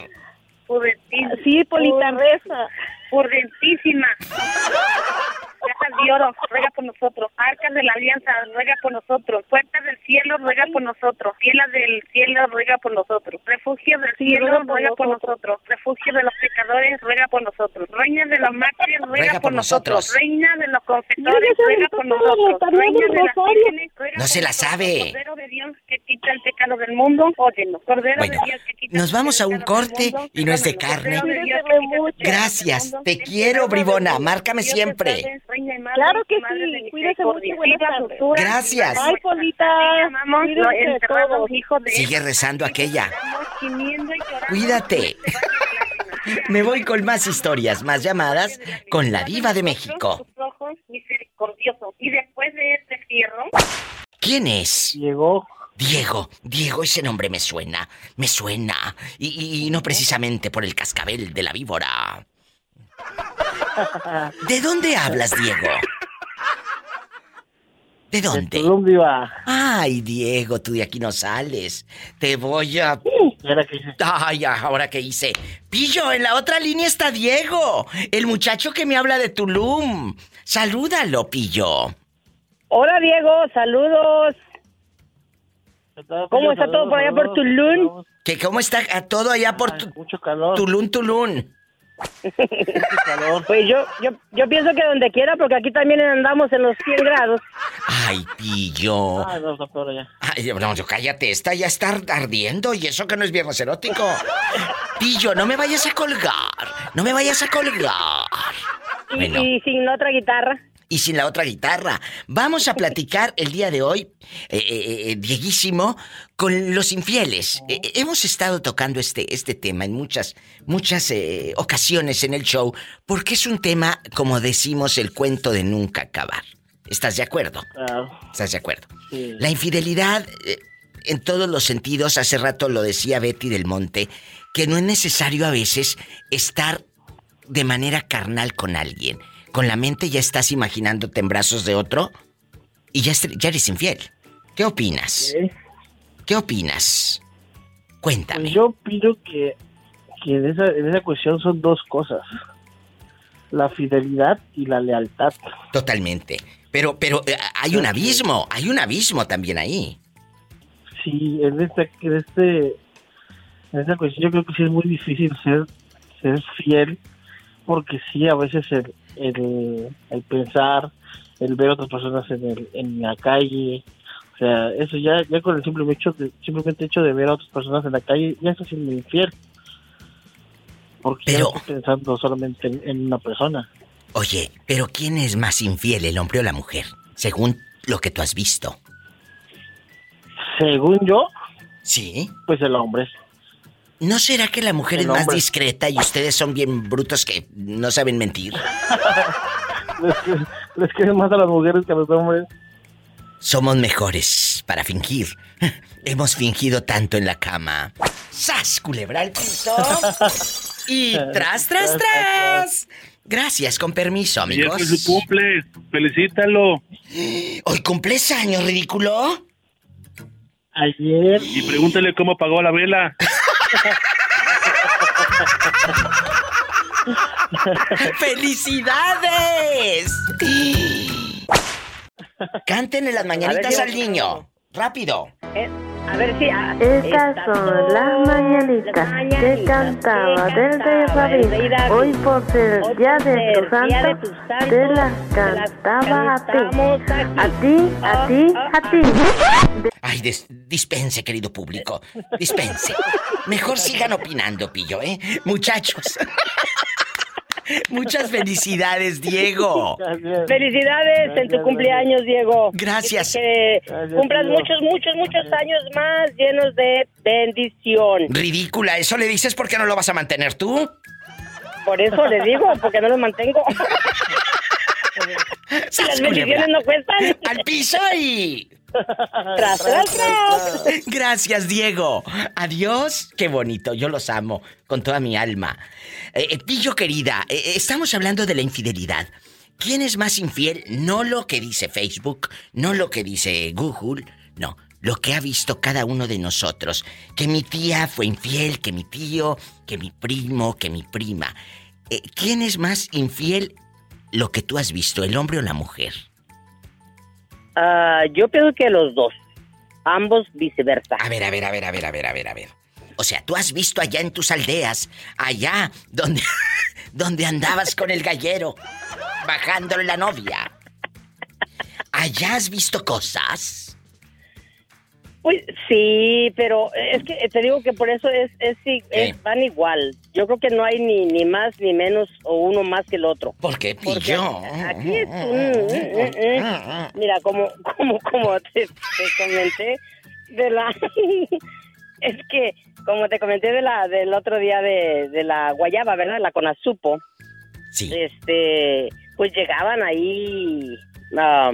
Sí, Polita, reza. Prudentísima. Cajas de oro, ruega por nosotros. Arcas de la alianza, ruega por nosotros. Puertas del cielo, ruega por nosotros. Cielas del cielo, ruega por nosotros. Refugio del cielo, ruega por nosotros. Refugio de los pecadores, ruega por nosotros. Reina de los mártires, ruega, por nosotros. Reina de los confesores, ruega por nosotros. Reina de las vírgenes, ruega No se la sabe. Cordero de Dios que quita el pecado del mundo, óyenos. Cordero de Dios que quita Nos vamos a un corte y no es de carne. Gracias, te quiero, bribona. Márcame siempre. Claro que sí, cuídese mucho y buenas tardes. Gracias. Ay, Polita. Sigue rezando aquella. Cuídate. Me voy con más historias, más llamadas con la diva de México. Y después de este fierro, ¿Quién es? Diego. Diego, Diego, ese nombre me suena, me suena. Y, y- y no precisamente por el cascabel de la víbora. ¿De dónde hablas, Diego? ¿De dónde? Colombia. Ay, Diego, tú de aquí no sales. Te voy a... Ay, ahora que hice. Pillo, en la otra línea está Diego, el muchacho que me habla de Tulum. Salúdalo, Pillo. Hola Diego, saludos. ¿Cómo está todo por allá por Tulum? ¿Que cómo está ah, todo allá por tu- Mucho calor. Tulum, Tulum? Pues yo, yo, yo pienso que donde quiera, porque aquí también andamos en los 100 grados. Ay, pillo. Ah, no. Ay, no, yo cállate, esta ya está ardiendo y eso que no es viernes erótico. Pillo, no me vayas a colgar. No me vayas a colgar. Y, Bueno. y sin otra guitarra. Y sin la otra guitarra. Vamos a platicar el día de hoy, eh, eh, eh, Dieguísimo, con los infieles. Eh, eh, hemos estado tocando este, este tema en muchas, muchas eh, ocasiones en el show, porque es un tema, como decimos, el cuento de nunca acabar. ¿Estás de acuerdo? ¿Estás de acuerdo? Sí. La infidelidad, eh, en todos los sentidos, hace rato lo decía Betty del Monte, que no es necesario a veces estar de manera carnal con alguien. Con la mente ya estás imaginándote en brazos de otro y ya, eres infiel. ¿Qué opinas? ¿Qué opinas? Cuéntame. Pues yo opino que, que en, esa, en esa cuestión son dos cosas. La fidelidad y la lealtad. Totalmente. Pero, pero eh, hay un abismo, hay un abismo también ahí. Sí, en este, en este, en esta cuestión yo creo que sí es muy difícil ser, ser fiel, porque sí, a veces el, el, el pensar, el ver a otras personas en, el, en la calle, o sea, eso ya, ya con el simple hecho de, simplemente hecho de ver a otras personas en la calle, ya está siendo infiel. Porque ya estás pensando solamente en, en una persona. Oye, pero ¿quién es más infiel, el hombre o la mujer? Según lo que tú has visto. Según yo, sí, pues el hombre. ¿No será que la mujer El es más discreta y ustedes son bien brutos que no saben mentir? Les, quieren más a las mujeres que a los hombres. Somos mejores para fingir. Hemos fingido tanto en la cama. ¡Sas, culebra al piso! Y tras, tras, tras. Gracias, con permiso, amigos. fue su cumple, felicítalo. ¿Hoy cumples años, ridículo? Ayer. Y pregúntale cómo pagó la vela. ¡Felicidades! Cántenle las mañanitas al niño. Rápido. A ver si... ah, Estas son las mañanitas que cantaba del rey David. Hoy por ser el día de tu santo, te las cantaba a ti. A ti, a ti, a ti. Ay, des- dispense, querido público. Dispense. Mejor sigan opinando, pillo, ¿eh? Muchachos. Muchas felicidades, Diego. Felicidades en tu cumpleaños, Diego. Gracias. Que cumplas Diego. muchos, muchos, muchos años más llenos de bendición. Ridícula, ¿eso le dices porque no lo vas a mantener tú? Por eso le digo, porque no los mantengo. ¡Sas, Las bendiciones no cuestan. ¡Al piso y... Tras, tras, tras. Gracias, Diego. Adiós. Qué bonito, yo los amo con toda mi alma. Eh, eh, Pillo querida, eh, eh, estamos hablando de la infidelidad. ¿Quién es más infiel? No lo que dice Facebook, no lo que dice Google, no, lo que ha visto cada uno de nosotros. Que mi tía fue infiel, que mi tío, que mi primo, que mi prima. Eh, ¿Quién es más infiel? Lo que tú has visto, el hombre o la mujer. Ah, yo pienso que los dos. Ambos viceversa. A ver, a ver, a ver, a ver, a ver, a ver, a ver. O sea, tú has visto allá en tus aldeas, allá donde, donde andabas con el gallero, bajándole la novia. Allá has visto cosas. Pues sí, pero es que te digo que por eso es, es, van igual. Yo creo que no hay ni, ni más ni menos o uno más que el otro. ¿Por qué, Porque pillo? Aquí es un-. Mira, como, como, como te, te comenté de la... es que, como te comenté de la del otro día de, de la guayaba, ¿verdad? La conazupo. Sí. Este, pues llegaban ahí ah,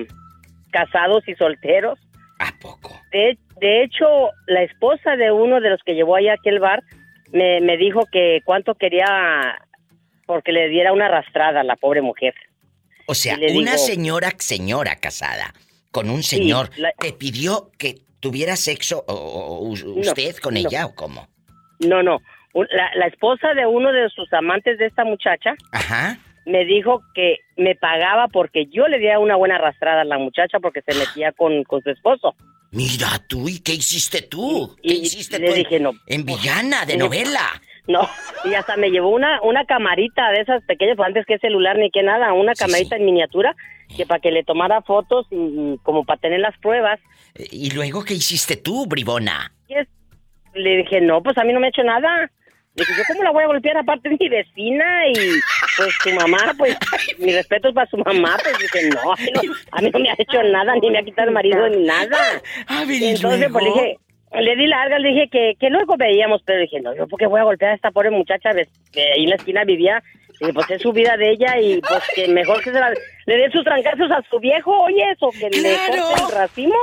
casados y solteros. ¿A poco? De, de hecho, la esposa de uno de los que llevó ahí a aquel bar me, me dijo que cuánto quería porque le diera una arrastrada a la pobre mujer. O sea, una digo- señora, señora casada con un Sí, señor la- te pidió que tuviera sexo o, o- usted con no. ella o cómo. No, no. La, la esposa de uno de sus amantes de esta muchacha Ajá. Me dijo que me pagaba porque yo le diera una buena arrastrada a la muchacha porque se metía con, con su esposo. Mira tú, ¿y qué hiciste tú? ¿Qué hiciste le tú? en- dije, no. En villana, de No. novela. No, y hasta me llevó una, una camarita de esas pequeñas, pues antes que celular ni que nada, una camarita en miniatura, que para que le tomara fotos y, y como para tener las pruebas. ¿Y luego qué hiciste tú, bribona? Le dije, no, pues a mí no me ha hecho nada. Dije, ¿yo cómo la voy a golpear aparte de mi vecina? Y pues su mamá, pues, mi respeto es para su mamá. Pues dije, no, a mí no, a mí no me ha hecho nada, ni me ha quitado el marido, ni nada. A ver, ¿y Entonces, pues le dije, le di larga, le dije que, que luego veíamos, pero dije, no, yo porque voy a golpear a esta pobre muchacha que ahí en la esquina vivía. Y pues es su vida de ella y pues que mejor que se la, le dé sus trancazos a su viejo, oye, eso, que le corte el racimo.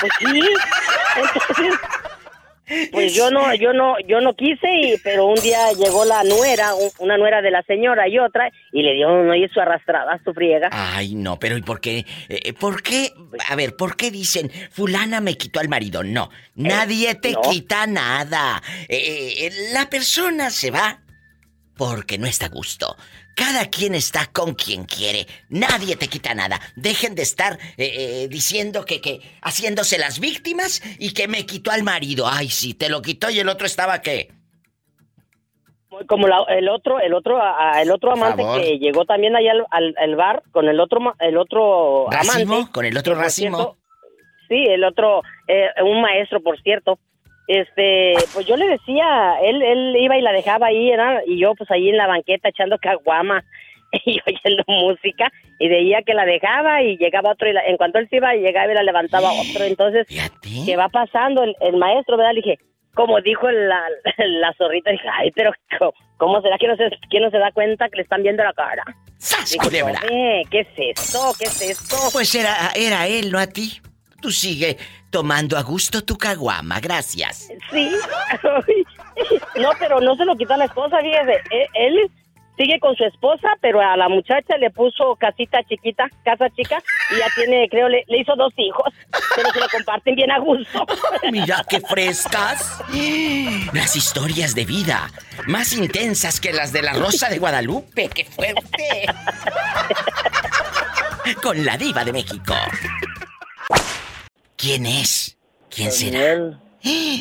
Pues sí. Entonces, pues yo no, yo no, yo no quise, y, pero un día llegó la nuera, un- una nuera de la señora y otra, y le dio no y su arrastrada, su friega. Ay, no, pero ¿y por qué? Eh, ¿Por qué? A ver, ¿por qué dicen, fulana me quitó al marido? No, nadie te no. quita nada. Eh, eh, la persona se va porque no está a gusto. Cada quien está con quien quiere. Nadie te quita nada. Dejen de estar eh, eh, diciendo que, que haciéndose las víctimas y que me quitó al marido. Ay, sí, te lo quitó y el otro estaba qué. como la- el otro el otro a- a- el otro amante que llegó también allá al, al- al bar con el otro el otro ¿Racimo? amante ¿Con el otro racimo? cierto, sí el otro eh, un maestro por cierto este pues yo le decía él él iba y la dejaba ahí ¿verdad? y yo pues ahí en la banqueta echando caguama y oyendo música y veía que la dejaba y llegaba otro y la- en cuanto él se iba llegaba y la levantaba otro entonces qué va pasando el, el maestro verdad le dije como dijo la, la zorrita, dije, ay, pero ¿cómo será que no, se, que no se da cuenta que le están viendo la cara? ¡Sas, Dije, culebra! "Oye, ¿qué es esto? ¿Qué es esto? Pues era, era él, no a ti. Tú sigue tomando a gusto tu caguama, gracias. Sí. no, pero no se lo quitó a la esposa, fíjese. Él, él sigue con su esposa, pero a la muchacha le puso casita chiquita, casa chica, y ya tiene, creo, le, le hizo dos hijos, pero se lo comparten bien a gusto. Mira qué frescas. Las historias de vida, más intensas que las de la Rosa de Guadalupe. ¡Qué fuerte! Con la diva de México. ¿Quién es? ¿Quién será?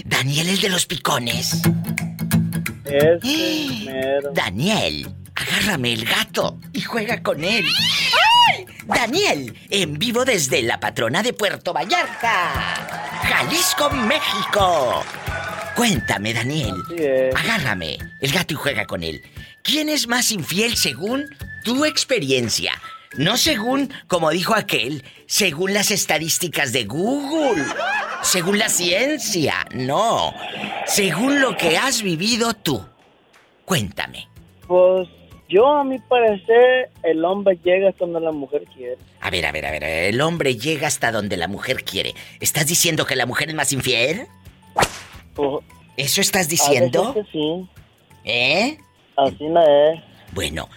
Daniel el de los picones. Daniel, agárrame el gato y juega con él. Daniel, en vivo desde la patrona de Puerto Vallarta, Jalisco, México. Cuéntame, Daniel. Agárrame el gato y juega con él. ¿Quién es más infiel según tu experiencia? No según, como dijo aquel, según las estadísticas de Google, según la ciencia, no, según lo que has vivido tú. Cuéntame. Pues yo, a mi parecer, el hombre llega cuando la mujer quiere. A ver, a ver, a ver, el hombre llega hasta donde la mujer quiere. ¿Estás diciendo que la mujer es más infiel? ¿Eso estás diciendo? A veces sí. ¿Eh? Así no es. Bueno,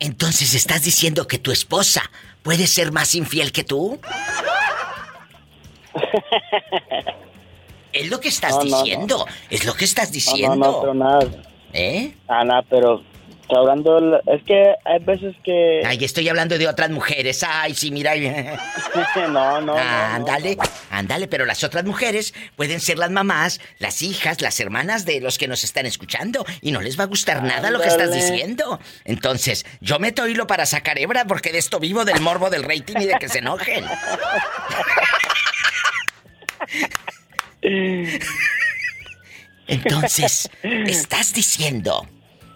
entonces estás diciendo que tu esposa puede ser más infiel que tú? es lo que estás No, no, no. diciendo. Es lo que estás diciendo. no, no, pero nada. ¿Eh? Ah, nada, pero está hablando, de la- es que hay veces que... Ay, estoy hablando de otras mujeres. Ay, sí, mira. no, no, Ándale, ándale, pero las otras mujeres pueden ser las mamás, las hijas, las hermanas de los que nos están escuchando y no les va a gustar nada lo que estás diciendo. Entonces, yo meto hilo para sacar hebra porque de esto vivo del morbo del rating y de que se enojen. Entonces, estás diciendo,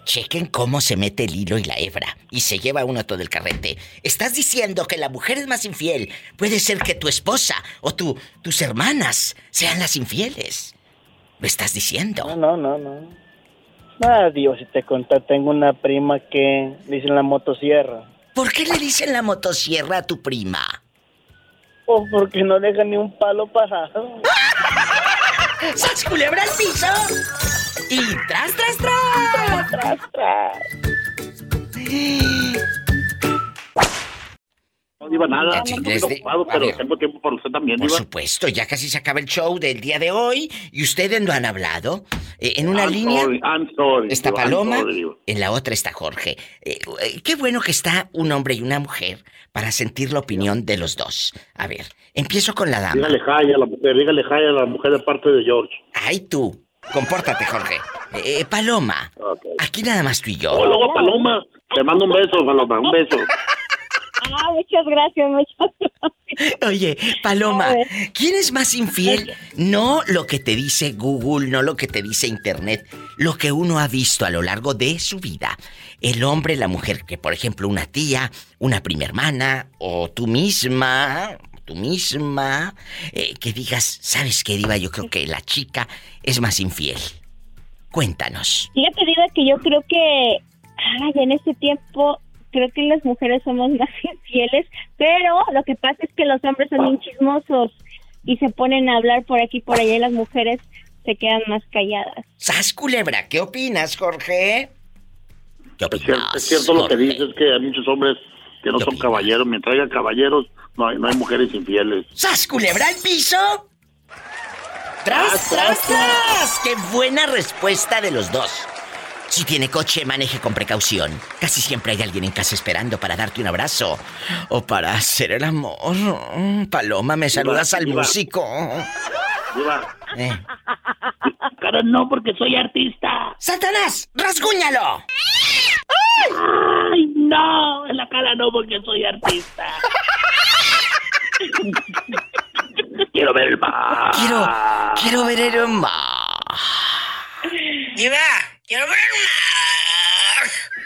chequen cómo se mete el hilo y la hebra y se lleva uno todo el carrete. Estás diciendo que la mujer es más infiel. Puede ser que tu esposa o tu, tus hermanas sean las infieles. ¿Lo estás diciendo? No, no, no, no. Ah, Dios, si te conté, tengo una prima que le dicen la motosierra. ¿Por qué le dicen la motosierra a tu prima? Pues porque no deja ni un palo parado. ¡Sas culebra al piso! Y tras, tras, tras. Tras, tras. No diva nada, un desde- poquito ocupado, pero ver. tengo tiempo para usted también, Por supuesto, ya casi se acaba el show del día de hoy y ustedes no han hablado. Eh, en una I'm línea sorry, I'm sorry, está I'm Paloma, sorry, en la otra está Jorge. Eh, eh, qué bueno que está un hombre y una mujer para sentir la opinión de los dos. A ver, empiezo con la dama. Dígale hi a la mujer, dígale hi a la mujer de parte de George. Ay, tú. Compórtate, Jorge. Eh, Paloma, aquí nada más tú y yo. Luego, Paloma. Te mando un beso, Paloma, un beso. Ah, muchas gracias, muchas gracias. Oye, Paloma. ¿quién es más infiel? No lo que te dice Google, no lo que te dice Internet, lo que uno ha visto a lo largo de su vida. El hombre, la mujer, que por ejemplo una tía, una prima hermana, o tú misma, tú misma, eh, que digas, ¿sabes qué, Diva? Yo creo que la chica es más infiel. Cuéntanos. Fíjate, Diva, que yo creo que ay, en este tiempo creo que las mujeres somos más infieles, pero lo que pasa es que los hombres son bien chismosos y se ponen a hablar por aquí y por allá y las mujeres se quedan más calladas. ¡Sas, culebra! ¿Qué opinas, Jorge? ¿Qué Es cierto, es cierto lo que dices, que hay muchos hombres que no son caballeros. Mientras haya caballeros, no hay, no hay mujeres infieles. ¡Sas, culebra al piso! ¡Tras, tras, tras! ¡Qué buena respuesta de los dos! Si tiene coche, maneje con precaución. Casi siempre hay alguien en casa esperando para darte un abrazo o para hacer el amor. Paloma, me saludas al Diva. músico. Diva. Eh. Cara, no, porque soy artista. ¡Satanás! ¡Rasguñalo! ¡Ay, no! En la cara no, porque soy artista. Quiero ver el mar. Quiero, quiero ver el mar. Diva, quiero ver